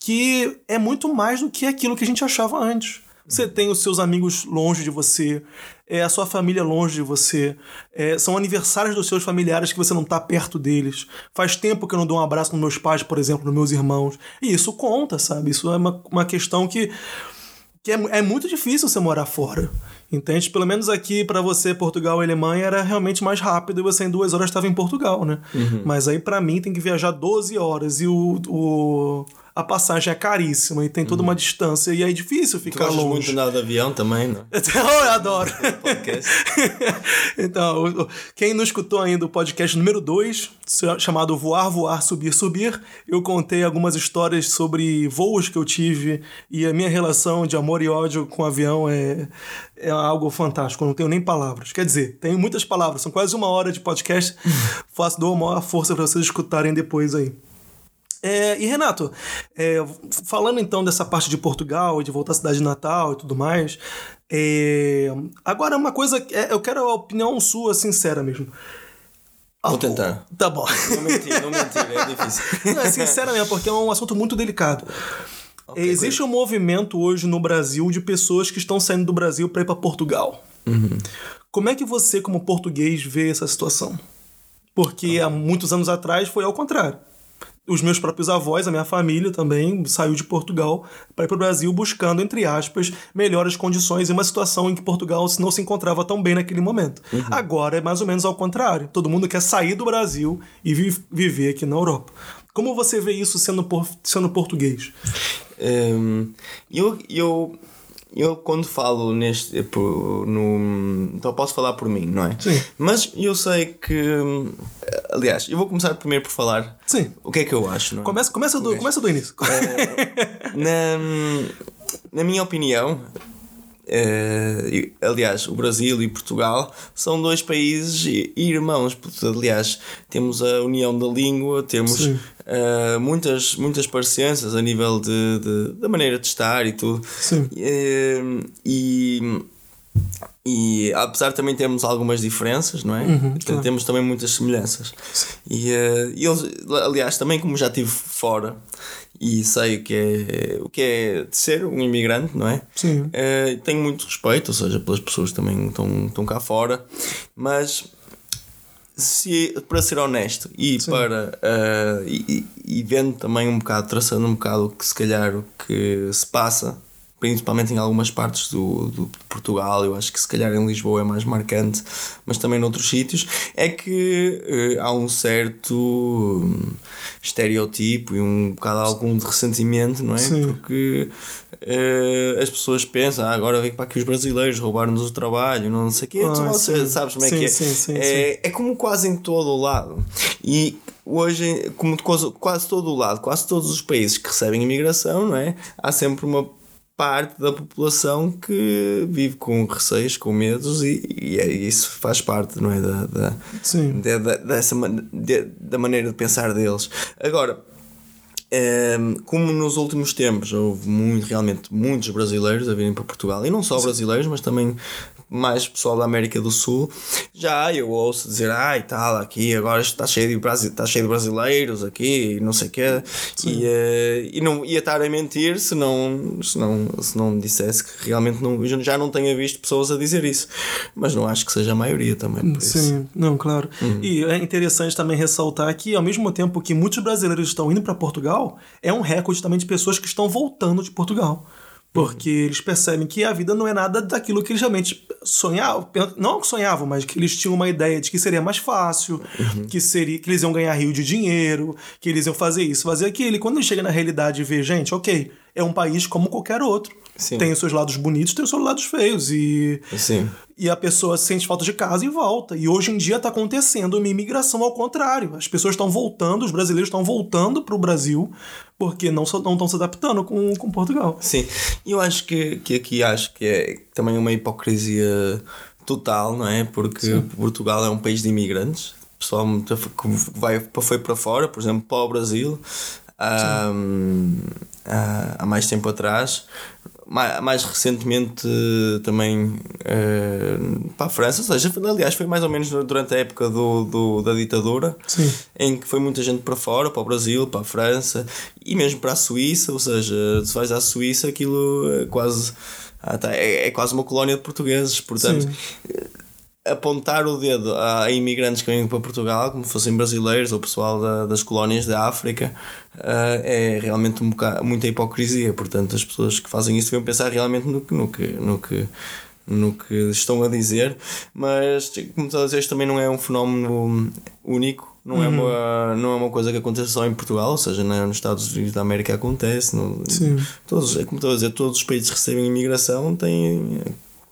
que é muito mais do que aquilo que a gente achava antes. Você tem os seus amigos longe de você, é a sua família longe de você, é, são aniversários dos seus familiares que você não está perto deles. Faz tempo que eu não dou um abraço nos meus pais, por exemplo, nos meus irmãos. E isso conta, sabe? Isso é uma, uma questão que, que é, é muito difícil você morar fora. Entende? Pelo menos aqui para você, Portugal e Alemanha era realmente mais rápido e você em duas horas estava em Portugal, né? Uhum. Mas aí para mim tem que viajar 12 horas e o, o a passagem é caríssima e tem toda uma distância e é difícil Tu ficar gostas longe. muito andar de avião também, não? é? Eu adoro. Então, quem não escutou ainda o podcast número 2, chamado Voar, Voar, Subir, Subir, eu contei algumas histórias sobre voos que eu tive e a minha relação de amor e ódio com o avião é, é algo fantástico, eu não tenho nem palavras. Quer dizer, tenho muitas palavras, são quase uma hora de podcast, faço, dou a maior força para vocês escutarem depois aí. É, e Renato, é, falando então dessa parte de Portugal, de voltar à cidade natal e tudo mais, é, agora uma coisa, é, eu quero a opinião sua, sincera mesmo. Vou tentar. Tá bom. Não mentir, não mentir, é difícil. Não, é sincera mesmo, porque é um assunto muito delicado. Existe um movimento hoje no Brasil de pessoas que estão saindo do Brasil para ir para Portugal. Como é que você, como português, vê essa situação? Porque há muitos anos atrás foi ao contrário. Os meus próprios avós, a minha família também saiu de Portugal para ir para o Brasil buscando, entre aspas, melhores condições em uma situação em que Portugal não se encontrava tão bem naquele momento. Agora é mais ou menos ao contrário. Todo mundo quer sair do Brasil e vi- viver aqui na Europa. Como você vê isso sendo, por- sendo português? Hum, eu, eu, eu quando falo neste. por- No, então posso falar por mim, não é? Sim. Mas eu sei que. hum, Aliás, eu vou começar primeiro por falar Sim. o que é que eu acho, não é? Começa, começa, do, começa do início. Na, na minha opinião, e- aliás, o Brasil e Portugal são dois países irmãos. porque, Aliás, temos a união da língua, temos Sim. eh, muitas, muitas parecenças a nível de, de- da maneira de estar e tudo. Sim. Eh, e. E apesar de também termos algumas diferenças, não é? Uhum, claro. Temos também muitas semelhanças. E eh, eu, aliás, também como já estive fora e sei o que é, o que é de ser um imigrante, não é? Sim. Eh, tenho muito respeito, ou seja, pelas pessoas que também estão, estão cá fora, mas se, para ser honesto e para eh, e, e- vendo também um bocado, traçando um bocado o que se calhar o que se passa, principalmente em algumas partes do, do de Portugal, eu acho que se calhar em Lisboa é mais marcante, mas também noutros sítios, é que eh, há um certo hum, estereotipo e um bocado algum de ressentimento, não é? Sim. Porque eh, as pessoas pensam, ah, agora vem para aqui os brasileiros roubar-nos o trabalho, não sei o quê, Ah, tu sabes como é Sim, que é? sim, sim, é, é como quase em todo o lado. E hoje, como de quase, quase todo o lado, quase todos os países que recebem imigração, não é? Há sempre uma parte da população que vive com receios, com medos e, e é- isso faz parte, não é? Da, da, Sim. da, da- dessa, de- da maneira de pensar deles. Agora, Ehm, como nos últimos tempos houve muito, realmente muitos brasileiros a virem para Portugal, e não só brasileiros, mas também mais pessoal da América do Sul, já eu ouço dizer, ai tal, aqui agora está cheio de, brasi está cheio de brasileiros aqui, e não sei o quê, e, eh, e não ia estar a mentir se não, se não, se não dissesse que realmente não, já não tenha visto pessoas a dizer isso, mas não acho que seja a maioria também. Por isso. Sim, não, claro. E é interessante também ressaltar que, ao mesmo tempo que muitos brasileiros estão indo para Portugal, é um recorde também de pessoas que estão voltando de Portugal. Porque eles percebem que a vida não é nada daquilo que eles realmente sonhavam. Não sonhavam, mas que eles tinham uma ideia de que seria mais fácil, que, seria, que eles iam ganhar rio de dinheiro, que eles iam fazer isso, fazer aquilo. E quando eles chegam na realidade e vê, gente, ok, é um país como qualquer outro. Sim. Tem os seus lados bonitos, tem os seus lados feios. E Sim. e a pessoa sente falta de casa e volta. E hoje em dia está acontecendo uma imigração ao contrário. As pessoas estão voltando, os brasileiros estão voltando para o Brasil porque não estão se adaptando com, com Portugal. Sim, e eu acho que, que aqui acho que é também uma hipocrisia total, não é? Porque Portugal é um país de imigrantes, o pessoal que vai, foi para fora, por exemplo, para o Brasil, há, há, há mais tempo atrás. Ma- Mais recentemente também eh, para a França, ou seja, aliás, foi mais ou menos durante a época do, do- da ditadura, Sim. em que foi muita gente para fora, para o Brasil, para a França e mesmo para a Suíça. Ou seja, se vais à Suíça, aquilo é quase, ah, tá, é, é quase uma colónia de portugueses. Portanto, apontar o dedo a imigrantes que vêm para Portugal, como fossem brasileiros ou pessoal da- das colónias da África, ah, é realmente um bocado, muita hipocrisia. Portanto, as pessoas que fazem isso deviam pensar realmente no que. No que, no que no que estão a dizer, mas como estás a dizer, isto também não é um fenómeno único, não, é uma, não é uma coisa que acontece só em Portugal, ou seja, não é nos Estados Unidos da América acontece. No, Sim. Todos, é como estou a dizer, todos os países que recebem imigração têm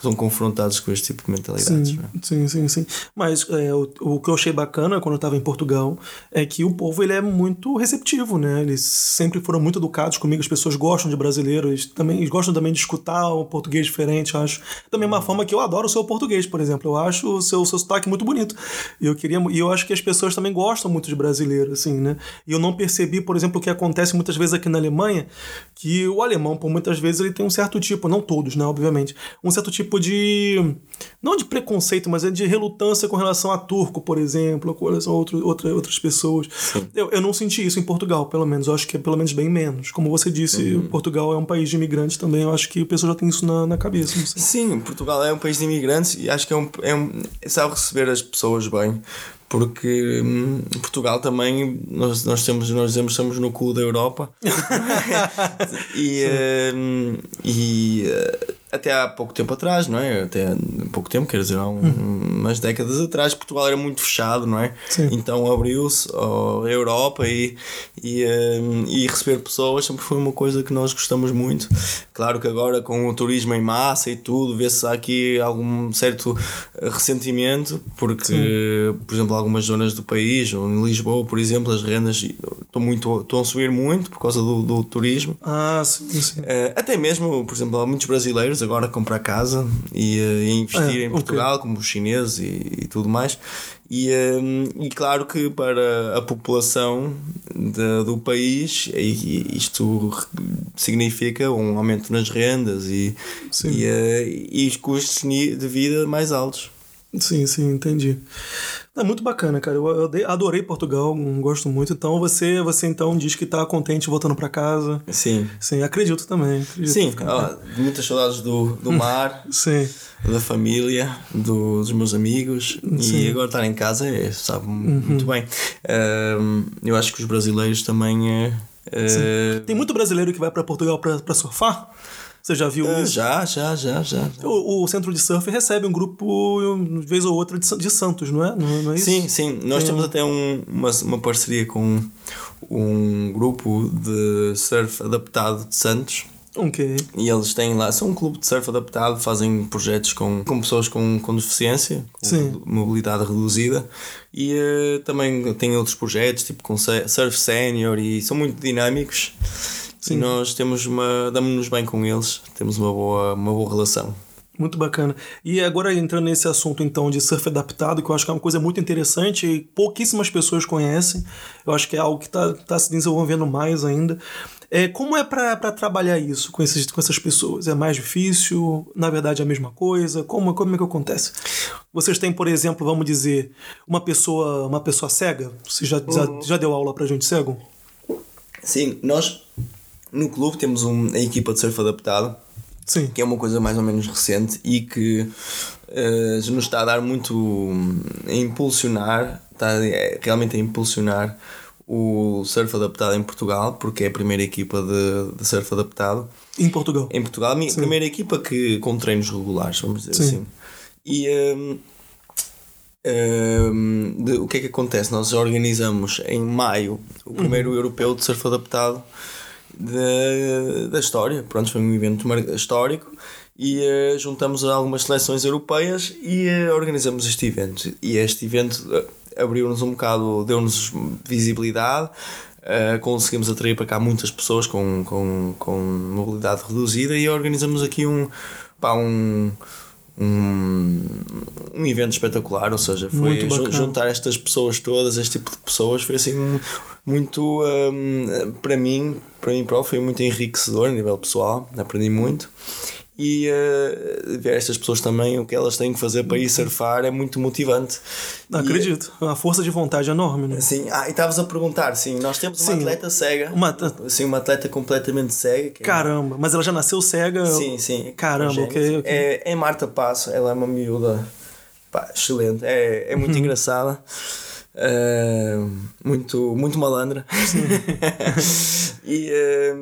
são confrontados com este tipo de mentalidades. Sim, é? sim, sim, sim. Mas é, o, o que eu achei bacana quando eu estava em Portugal é que o povo ele é muito receptivo, né? Eles sempre foram muito educados comigo, as pessoas gostam de brasileiros, eles também eles gostam também de escutar o português diferente, eu acho. Da mesma forma que eu adoro o seu português, por exemplo. Eu acho o seu, o seu sotaque muito bonito. E eu queria e eu acho que as pessoas também gostam muito de brasileiro, assim, né? E eu não percebi, por exemplo, o que acontece muitas vezes aqui na Alemanha, que o alemão, por muitas vezes, ele tem um certo tipo, não todos, né, obviamente, um certo tipo de não de preconceito, mas é de relutância com relação a turco, por exemplo, com relação a outro, outra, outras pessoas. Eu, eu não senti isso em Portugal, pelo menos. Eu acho que é pelo menos bem menos. Como você disse, Portugal é um país de imigrantes também. Eu acho que o pessoal já tem isso na, na cabeça. Sim, Portugal é um país de imigrantes e acho que é um, é um sabe receber as pessoas bem. Porque hum, Portugal também, nós, nós, temos, nós dizemos que estamos no cu da Europa. e hum, e uh, até há pouco tempo atrás, não é? Até há pouco tempo, quer dizer, há um, umas décadas atrás, Portugal era muito fechado, não é? Sim. Então abriu-se à Europa e, e, hum, e receber pessoas sempre foi uma coisa que nós gostamos muito. Claro que agora com o turismo em massa e tudo, vê-se aqui algum certo ressentimento, porque, por exemplo, algumas zonas do país, ou em Lisboa, por exemplo, as rendas estão, muito, estão a subir muito por causa do, do turismo. Ah, sim, sim. Eh, até mesmo, por exemplo, há muitos brasileiros agora a comprar casa e, eh, e investir É, em. Portugal, como os chineses e, e tudo mais. E, eh, e claro que para a população de- do país isto significa um aumento nas rendas e, e, eh, e os custos de vida mais altos. Sim, sim, entendi. É muito bacana, cara. Eu adorei Portugal, gosto muito. Então você, você então diz que tá contente voltando para casa. Sim. Sim, acredito também. Acredito. Sim, ó, muitas saudades do, do mar, Sim. da família, do- dos meus amigos Sim. e agora estar em casa é, sabe muito bem. Ahm, eu acho que os brasileiros também é, Tem muito brasileiro que vai para Portugal para surfar? Você já viu é, isso? já, já, já, já. O, o centro de surf recebe um grupo, de vez ou outra, de, de Santos, não é? Não, não é isso? Sim, sim. Nós Tem- temos até um- uma, uma parceria com um grupo de surf adaptado de Santos. Ok. E eles têm lá, são um clube de surf adaptado, fazem projetos com, com pessoas com, com deficiência, com Sim. mobilidade reduzida. E eh, também têm outros projetos, tipo com surf sénior, e são muito dinâmicos. E nós temos uma. damos-nos bem com eles, temos uma boa, uma boa relação. Muito bacana. E agora entrando nesse assunto então de surf adaptado, que eu acho que é uma coisa muito interessante e pouquíssimas pessoas conhecem. Eu acho que é algo que está tá se desenvolvendo mais ainda. É, como é para trabalhar isso com, esses, com essas pessoas? É mais difícil? Na verdade é a mesma coisa? Como, como é que acontece? Vocês têm, por exemplo, vamos dizer, uma pessoa, uma pessoa cega? Você já, já, já deu aula para gente cego? Sim, nós no clube temos um, a equipa de surf adaptado, Sim. que é uma coisa mais ou menos recente e que eh, nos está a dar muito a impulsionar, está é, realmente a impulsionar o surf adaptado em Portugal, porque é a primeira equipa de, de surf adaptado Em Portugal. em Portugal, a minha primeira equipa que com treinos regulares, vamos dizer Sim. assim. E hum, hum, de- o que é que acontece? Nós organizamos em maio o primeiro europeu de surf adaptado da, da história. Pronto, foi um evento histórico e eh, juntamos algumas seleções europeias e eh, organizamos este evento. E este evento eh, abriu-nos um bocado, deu-nos visibilidade. eh, conseguimos atrair para cá muitas pessoas com, com, com mobilidade reduzida e organizamos aqui um, pá, um, um, um evento espetacular, ou seja, foi juntar estas pessoas todas, este tipo de pessoas, foi assim um- muito hum, para mim, para mim próprio, foi muito enriquecedor a nível pessoal, aprendi muito. E uh, ver estas pessoas também, o que elas têm que fazer para ir surfar é muito motivante. Não acredito. A força de vontade é enorme, né? E, sim, ah, e estavas a perguntar, sim, nós temos uma Sim. atleta cega, Uma sim, uma atleta completamente cega. é- Caramba, mas ela já nasceu cega? Sim, sim. Caramba, congénita. ok, ok. É, é Marta Passo, ela é uma miúda pá, excelente, é, é muito Uhum. engraçada. eh, muito, muito malandra e, eh,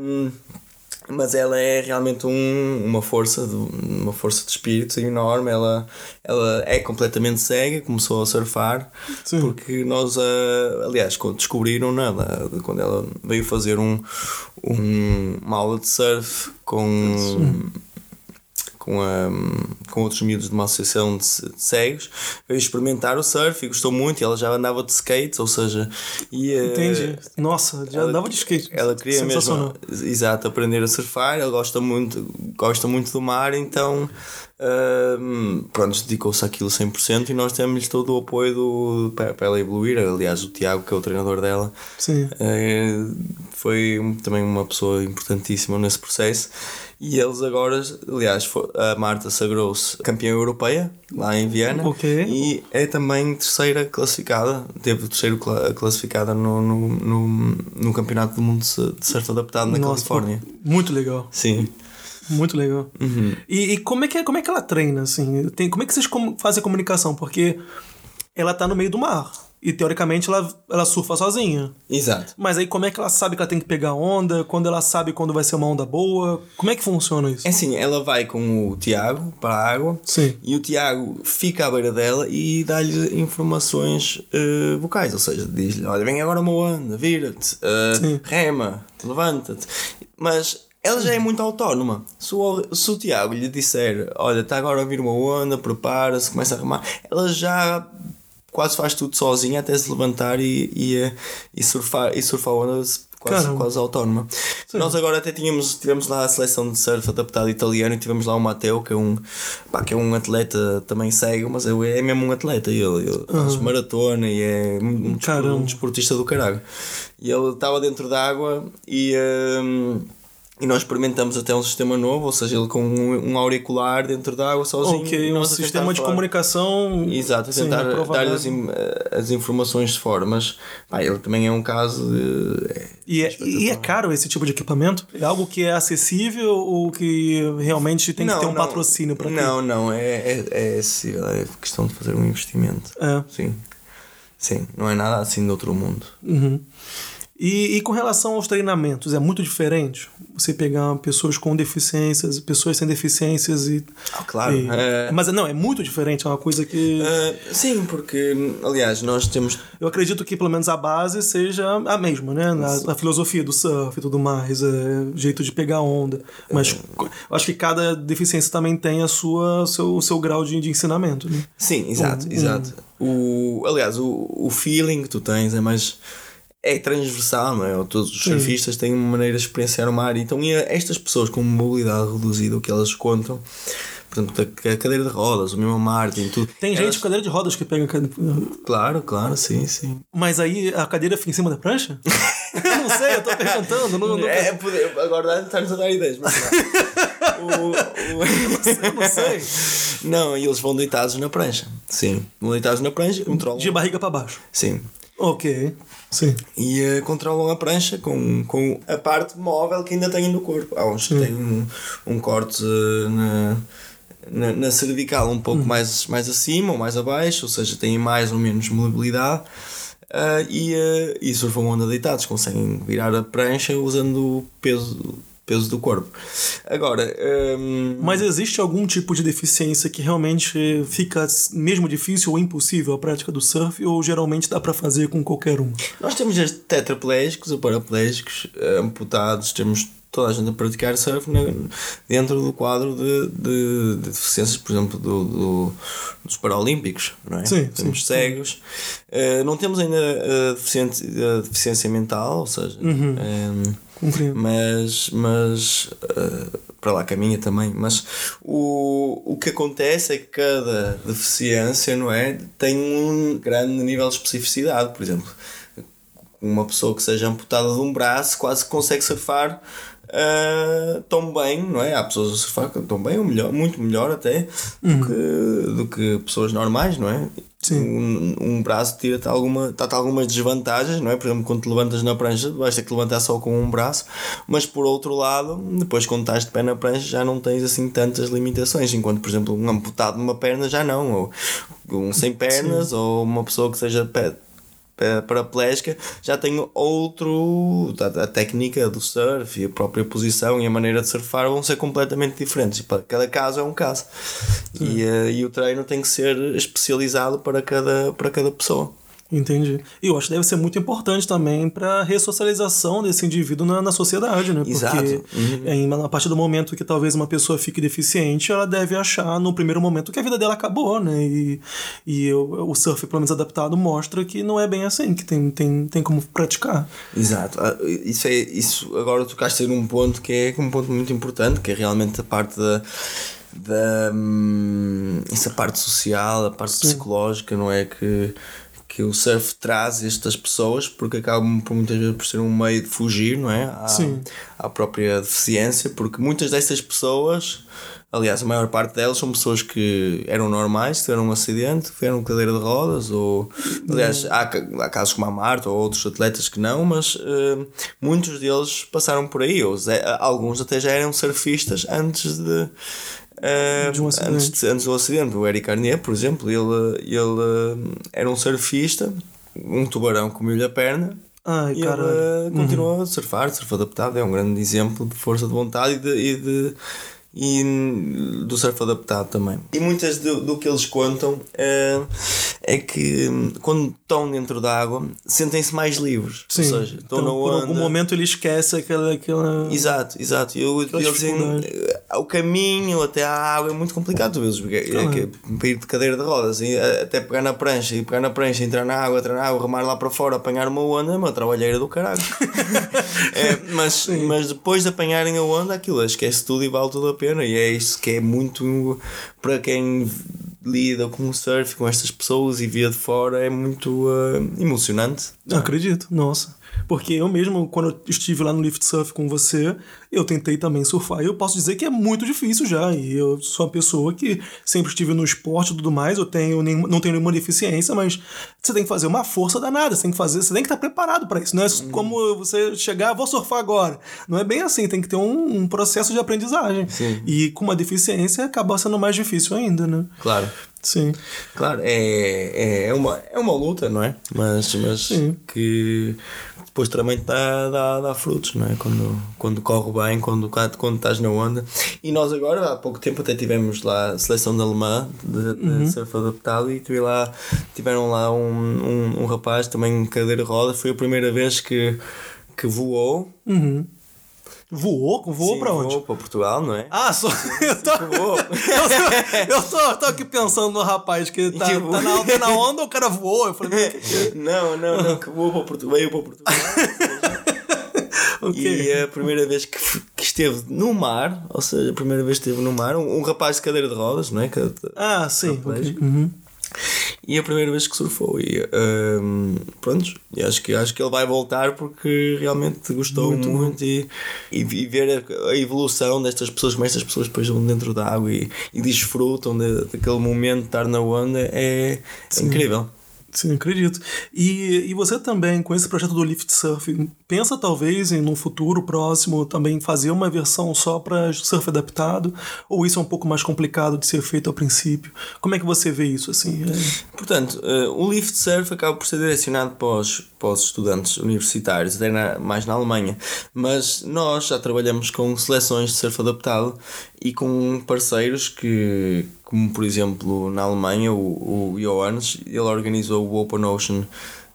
mas ela é realmente um, uma força de, uma força de espírito enorme. Ela ela é completamente cega começou a surfar. Sim. porque nós aliás quando descobriram nela quando ela veio fazer um, um uma aula de surf com com, a, com outros miúdos de uma associação de, de cegos, veio experimentar o surf e gostou muito. E ela já andava de skate, ou seja, ia, Entendi. Nossa, já ela- andava de skate. ela queria mesmo exato, aprender a surfar, ela gosta muito, gosta muito do mar, então hum, pronto, dedicou-se àquilo 100% e nós temos todo o apoio do, para, para ela evoluir. Aliás, o Tiago, que é o treinador dela, Sim. eh, foi um- também uma pessoa importantíssima nesse processo. E eles agora, aliás, a Marta sagrou-se campeã europeia lá em Viana Ok. e é também terceira classificada, teve terceiro cla- classificada no, no, no, no Campeonato do Mundo de Su- de Surf Adaptado na Nossa, Califórnia. muito legal. Sim. Muito legal. Uhum. E, e como, é que, como é que ela treina, assim? Tem, como é que vocês fazem a comunicação? Porque ela tá no meio do mar. E teoricamente ela, ela surfa sozinha. Exato. Mas aí como é que ela sabe que ela tem que pegar onda? Quando ela sabe quando vai ser uma onda boa? Como é que funciona isso? É assim, ela vai com o Tiago para a água Sim. e o Tiago fica à beira dela e dá-lhe informações eh, vocais, ou seja, diz-lhe: Olha, vem agora uma onda, vira-te, Sim. rema, levanta-te. Mas ela já é muito autónoma. Se o, se o Tiago lhe disser: Olha, está agora a vir uma onda, prepara-se, começa a remar, ela já quase faz tudo sozinha até se levantar e, e, eh, e surfar, e surfar a onda quase, Caramba. quase autónoma. Nós agora até tínhamos, tivemos lá a seleção de surf adaptado italiano e tivemos lá o Mateo, que é um, pá, que é um atleta também cego, mas é, é mesmo um atleta. Ele, ele faz maratona e é um, um, um desportista do caralho. E ele estava dentro da água e. hum, e nós experimentamos até um sistema novo, ou seja, ele com um, auricular dentro da água sozinho. Ok, um sistema de falar. comunicação. Exato, sim, tentar dar-lhe d'água. as, im- as informações de fora, mas pá, ele também é um caso de. é- E é, e é caro esse tipo de equipamento? É algo que é acessível ou que realmente tem que ter um patrocínio para? Não, não, é, é, é acessível, é questão de fazer um investimento. É. Sim. Sim, não é nada assim de outro mundo. Uhum. E, e com relação aos treinamentos, é muito diferente você pegar pessoas com deficiências, pessoas sem deficiências e. Ah, claro. e- é- Mas não, é muito diferente, é uma coisa que. Ah, sim, porque, aliás, nós temos. Eu acredito que pelo menos a base seja a mesma, né? Na, a filosofia do surf e tudo mais, é, jeito de pegar onda. Mas co- eu acho que cada deficiência também tem a sua, seu, o seu grau de, de ensinamento. Né? Sim, exato, Um- exato. O, aliás, o, o feeling que tu tens é mais. É transversal, não é? Todos os surfistas têm uma maneira de experienciar o mar. Então, e estas pessoas com mobilidade reduzida, o que elas contam, por exemplo, da a cadeira de rodas, o mesmo Martin, tudo. Tem gente elas- com cadeira de rodas que pega. Claro, claro, sim, sim. Mas aí a cadeira fica em cima da prancha? eu não sei, eu tô perguntando. Não, não, É, poder, agora está-nos a dar ideias, mas não. o, o... eu não sei. Não, e eles vão deitados na prancha. Sim. Vão deitados na prancha e controlam. De barriga para baixo. Sim. Ok. Sim. E eh, controlam a prancha com, com a parte móvel que ainda têm no corpo. Há uns que têm um, um corte eh, na, na, na cervical um pouco mais, mais acima ou mais abaixo, ou seja, têm mais ou menos mobilidade. ah, e, eh, e surfam onda deitados, conseguem virar a prancha usando o peso, peso do corpo. Agora, hum, Mas existe algum tipo de deficiência que realmente fica mesmo difícil ou impossível a prática do surf ou geralmente dá para fazer com qualquer um? Nós temos os tetraplégicos ou paraplégicos, eh, amputados, temos toda a gente a praticar surf dentro do quadro de, de, de deficiências, por exemplo, do, do- dos Paralímpicos, não é? Sim, temos sim, cegos. Eh, não temos ainda a deficiência, a deficiência mental, ou seja, Uhum. eh, Mas, mas eh, para lá caminha também. Mas o, o que acontece é que cada deficiência não é, tem um grande nível de especificidade. Por exemplo, uma pessoa que seja amputada de um braço quase que consegue surfar ah, tão bem, não é? Há pessoas a surfar tão bem, ou melhor, muito melhor até, do, que, do que pessoas normais, não é? Sim. Um, um braço tira-te alguma, dá-te algumas desvantagens, não é? Por exemplo, quando te levantas na prancha, vais ter que levantar só com um braço, mas por outro lado, depois quando estás de pé na prancha já não tens assim tantas limitações, enquanto, por exemplo, um amputado de uma perna já não, ou um sem pernas, ou uma pessoa que seja pé, paraplégica já tem outro. A, a, técnica do surf e a própria posição e a maneira de surfar vão ser completamente diferentes. E cada caso é um caso. E, uh, e o treino tem que ser especializado para cada, para cada pessoa. Entendi. E eu acho que deve ser muito importante também para a ressocialização desse indivíduo na, na sociedade, né? Exato. Porque uhum. em, a partir do momento que talvez uma pessoa fique deficiente, ela deve achar no primeiro momento que a vida dela acabou, né? E, e o, o surf, pelo menos adaptado, mostra que não é bem assim, que tem, tem, tem como praticar. Exato. Ah, isso, é, isso agora tocaste num ponto que é um ponto muito importante, que é realmente a parte da da hum, essa parte social, a parte Sim. psicológica, não é que que o surf traz estas pessoas porque acabam por muitas vezes por ser um meio de fugir não é à, Sim. à própria deficiência porque muitas dessas pessoas aliás a maior parte delas são pessoas que eram normais tiveram um acidente tiveram cadeira de rodas ou aliás há, há casos como a Marta ou outros atletas que não mas uh, muitos deles passaram por aí ou, alguns até já eram surfistas antes de Uh, um antes, de, antes do acidente, o Eric Arnier, por exemplo, ele, ele era um surfista, um tubarão comeu-lhe a perna Ai, e caralho. ele continuou uhum. a surfar, surf adaptado, é um grande exemplo de força de vontade e de, e de e do surf adaptado também. E muitas do, do que eles contam uh, é que hum, quando estão dentro da água sentem-se mais livres. Sim. Ou seja, estão então, na onda. Por algum momento ele esquece aquela. aquela... Exato, exato. Eu, eles dizem o caminho até à água é muito complicado vezes, porque é, é, para ir de cadeira de rodas e eh, até pegar na prancha e pegar na prancha, entrar na água, entrar na água, remar lá para fora, apanhar uma onda, é uma trabalheira do caralho. é, mas, mas depois de apanharem a onda, aquilo esquece tudo e vale tudo a pena e é isso que é muito para quem lida com o surf, com estas pessoas e via de fora, é muito uh, emocionante. Acredito, nossa. Porque eu mesmo, quando eu estive lá no Lift Surf com você, eu tentei também surfar. E eu posso dizer que é muito difícil já. E eu sou uma pessoa que sempre estive no esporte e tudo mais. Eu tenho nenhum, não tenho nenhuma deficiência, mas você tem que fazer uma força danada. Você tem que fazer, você tem que estar preparado para isso. Não é hum. como você chegar, vou surfar agora. Não é bem assim. Tem que ter um, um processo de aprendizagem. Sim. E com uma deficiência acaba sendo mais difícil ainda, né? Claro. Sim. Claro, é, é, uma, é uma luta, não é? Mas, mas Sim. que depois também dá, dá, dá frutos, não é? Quando, quando corre bem, quando, quando estás na onda. E nós agora, há pouco tempo, até tivemos lá a seleção da alemã de, de uhum. surf adaptado e tive lá, tiveram lá um, um, um rapaz também cadeira roda. Foi a primeira vez que, que voou. Uhum. Voou? Voou Sim, pra onde? Voou pra Portugal, não é? Ah, só. Eu tô, voou. eu, tô, eu tô aqui pensando no rapaz que tá, que tá, na, na onda, o cara voou. Eu falei, não, não, não, que voou pra Portugal. Veio pra Portugal. okay. E a primeira vez que, que esteve no mar, ou seja, a primeira vez que esteve no mar, um, um rapaz de cadeira de rodas, não é? Que, ah, sim. Okay. Uhum. E a primeira vez que surfou. E um, pronto, e acho que, acho que ele vai voltar porque realmente gostou muito, muito e, e, e, ver a, a, evolução destas pessoas, como estas pessoas depois vão dentro da água e, e desfrutam de, daquele momento de estar na onda, é, é incrível. Sim, acredito. E, e você também, com esse projeto do Lift Surf, pensa talvez em no futuro próximo também fazer uma versão só para surf adaptado? Ou isso é um pouco mais complicado de ser feito ao princípio? Como é que você vê isso assim? É... Portanto, uh, o Lift Surf acaba por ser direcionado para os, para os estudantes universitários, até na, mais na Alemanha. Mas nós já trabalhamos com seleções de surf adaptado e com parceiros que, como por exemplo na Alemanha, o, o Johannes, ele organizou o Open Ocean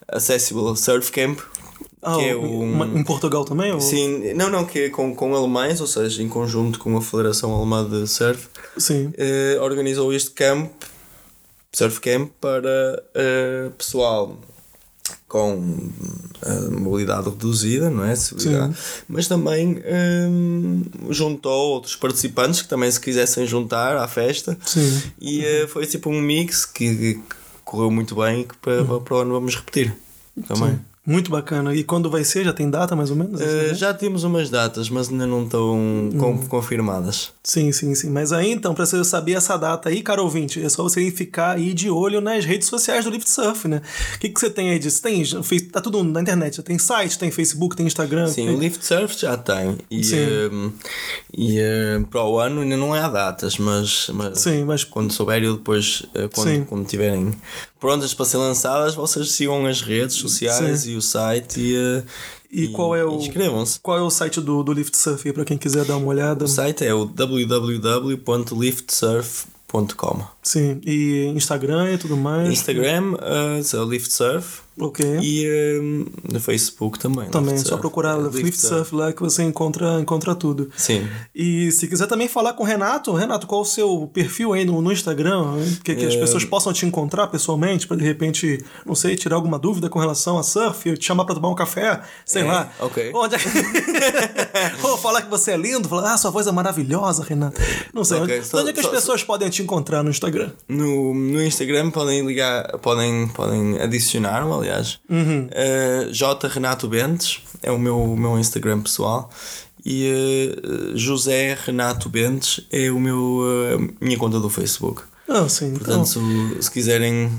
Accessible Surf Camp. Ah, que é um, em Portugal também? Ou? Sim, não, não, que é com, com alemães, ou seja, em conjunto com a Federação Alemã de Surf, Sim. Eh, organizou este camp, surf camp, para eh, pessoal com a mobilidade reduzida, não é? Mas também hum, juntou outros participantes que também se quisessem juntar à festa. Sim. E uh, foi tipo um mix que, que correu muito bem e que para, uhum. para o ano vamos repetir também. Sim. Muito bacana. E quando vai ser? Já tem data mais ou menos? Uh, já temos umas datas, mas ainda não estão hum. confirmadas. Sim, sim, sim. Mas aí então, para você saber essa data aí, cara ouvinte, é só você ficar aí de olho nas redes sociais do Lift Surf, né? O que, que você tem aí disso? Tem, tá tudo na internet. Tem site, tem Facebook, tem Instagram. Sim, tem... o Lift Surf já tem. E, um, e uh, para o ano ainda não há datas, mas, mas, sim, mas... quando souber eu depois, uh, quando, quando tiverem prontas para ser lançadas, vocês sigam as redes sociais Sim. e o site e, eh, e, e qual é o inscrevam-se. Qual é o site do, do Lift Surf para quem quiser dar uma olhada? O site é o www.liftsurf.com. Sim, e Instagram e tudo mais. Instagram, uh, so Lift Surf. Ok. E um, no Facebook também. Também, só procurar uh, Lift Surf lá que você encontra, encontra tudo. Sim. E se quiser também falar com o Renato, Renato, qual o seu perfil aí no, no Instagram? Que, que é... as pessoas possam te encontrar pessoalmente para de repente, não sei, tirar alguma dúvida com relação a surf, te chamar para tomar um café, sei é, lá. Ok. Onde é... Ou falar que você é lindo, falar, ah, sua voz é maravilhosa, Renato. Não sei. Okay. Onde, so, onde é que as pessoas podem te encontrar no Instagram? No, no Instagram podem ligar, podem, podem adicionar-me, aliás aliás. Uhum. Uh, J. Renato Bentes é o meu, meu Instagram pessoal. E uh, José Renato Bentes é o meu, uh, minha conta do Facebook. Ah, sim. Portanto, então, se, se, quiserem.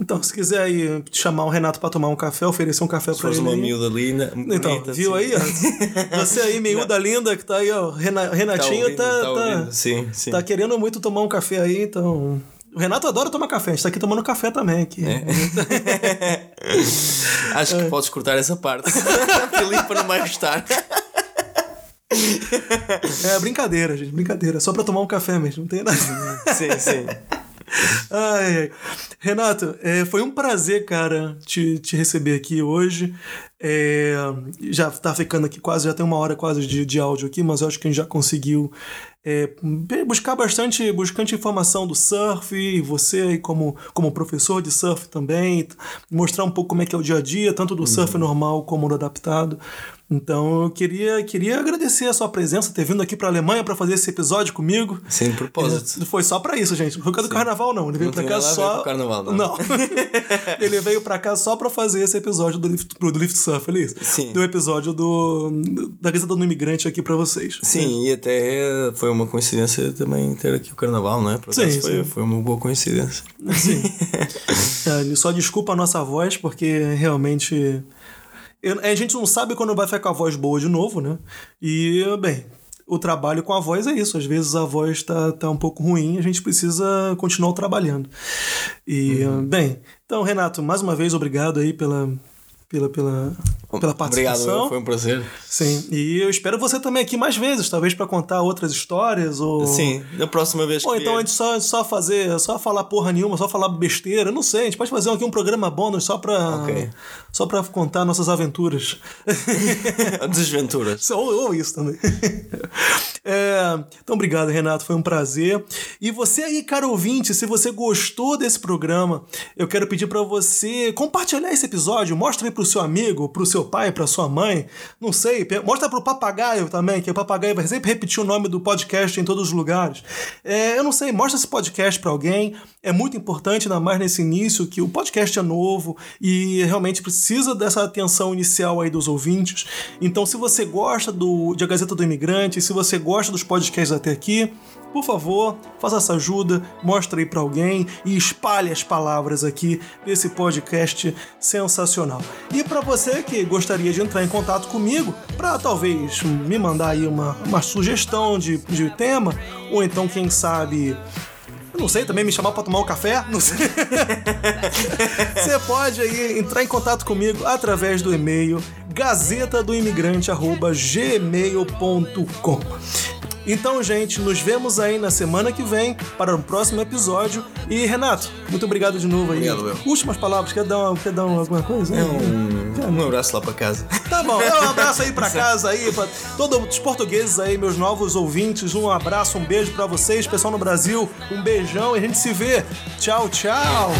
Então, se quiser aí chamar o Renato para tomar um café, oferecer um café para ele. uma miúda linda. Então, bonita, viu aí? Ó, você aí, miúda linda, que tá aí, ó. Renatinho tá, tá, tá, tá, sim, sim. tá querendo muito tomar um café aí, então. O Renato adora tomar café, a gente tá aqui tomando café também. Aqui. É. Acho que é. podes cortar essa parte. Filipe não vai gostar. É brincadeira, gente, brincadeira. Só pra tomar um café mesmo, não tem nada. Sim, sim. Ai, Renato, é, foi um prazer, cara, te, te receber aqui hoje. É, já tá ficando aqui quase, já tem uma hora quase de, de áudio aqui, mas eu acho que a gente já conseguiu é, buscar bastante, bastante informação do surf, você aí como, como professor de surf também, mostrar um pouco como é que é o dia a dia, tanto do surf uhum. normal como do adaptado. Então eu queria, queria agradecer a sua presença, ter vindo aqui para a Alemanha para fazer esse episódio comigo. Sem propósito. É, foi só para isso, gente. Não foi do carnaval, não. Ele veio para cá só. Carnaval, não. não. Ele veio para cá só para fazer esse episódio do Lift, do Lift Surf, é isso? Sim. Do episódio do, da Gazeta do Imigrante aqui para vocês. Sim, é. e até foi uma coincidência também ter aqui o carnaval, né? Por sim, sim. Foi, foi uma boa coincidência. Sim. é, só desculpa a nossa voz, porque realmente eu, a gente não sabe quando vai ficar com a voz boa de novo, né? E, bem, o trabalho com a voz é isso. Às vezes a voz tá, tá um pouco ruim, a gente precisa continuar trabalhando. E, uhum. bem, então, Renato, mais uma vez, obrigado aí pela, pela, pela, pela participação. Obrigado, foi um prazer. Sim, e eu espero você também aqui mais vezes, talvez para contar outras histórias ou... Sim, da próxima vez Ou então a gente só, só fazer, só falar porra nenhuma, só falar besteira, não sei, a gente pode fazer aqui um programa bônus só pra... Okay. Só pra contar nossas aventuras. Desventuras. ou, ou isso também. É, então, obrigado, Renato, foi um prazer. E você aí, cara ouvinte, se você gostou desse programa, eu quero pedir para você compartilhar esse episódio, mostra aí pro seu amigo, pro seu pai, pra sua mãe, não sei, mostra pro papagaio também, que o papagaio vai sempre repetir o nome do podcast em todos os lugares. É, eu não sei, mostra esse podcast para alguém. É muito importante, ainda mais nesse início, que o podcast é novo e realmente precisa dessa atenção inicial aí dos ouvintes. Então, se você gosta do, de A Gazeta do Imigrante, se você gosta dos podcasts até aqui, por favor, faça essa ajuda, mostre aí para alguém e espalhe as palavras aqui desse podcast sensacional. E para você que gostaria de entrar em contato comigo, para talvez me mandar aí uma, uma sugestão de, de tema, ou então, quem sabe, não sei, também me chamar para tomar um café? Não sei. Você pode aí entrar em contato comigo através do e-mail gazeta do imigrante@gmail.com. Então, gente, nos vemos aí na semana que vem para o próximo episódio. E, Renato, muito obrigado de novo aí. Obrigado, Últimas palavras, quer dar, quer dar alguma coisa? É um, um abraço lá para casa. Tá bom, é um abraço aí para casa aí, para todos os portugueses aí, meus novos ouvintes. Um abraço, um beijo para vocês, pessoal no Brasil. Um beijão e a gente se vê. Tchau, tchau.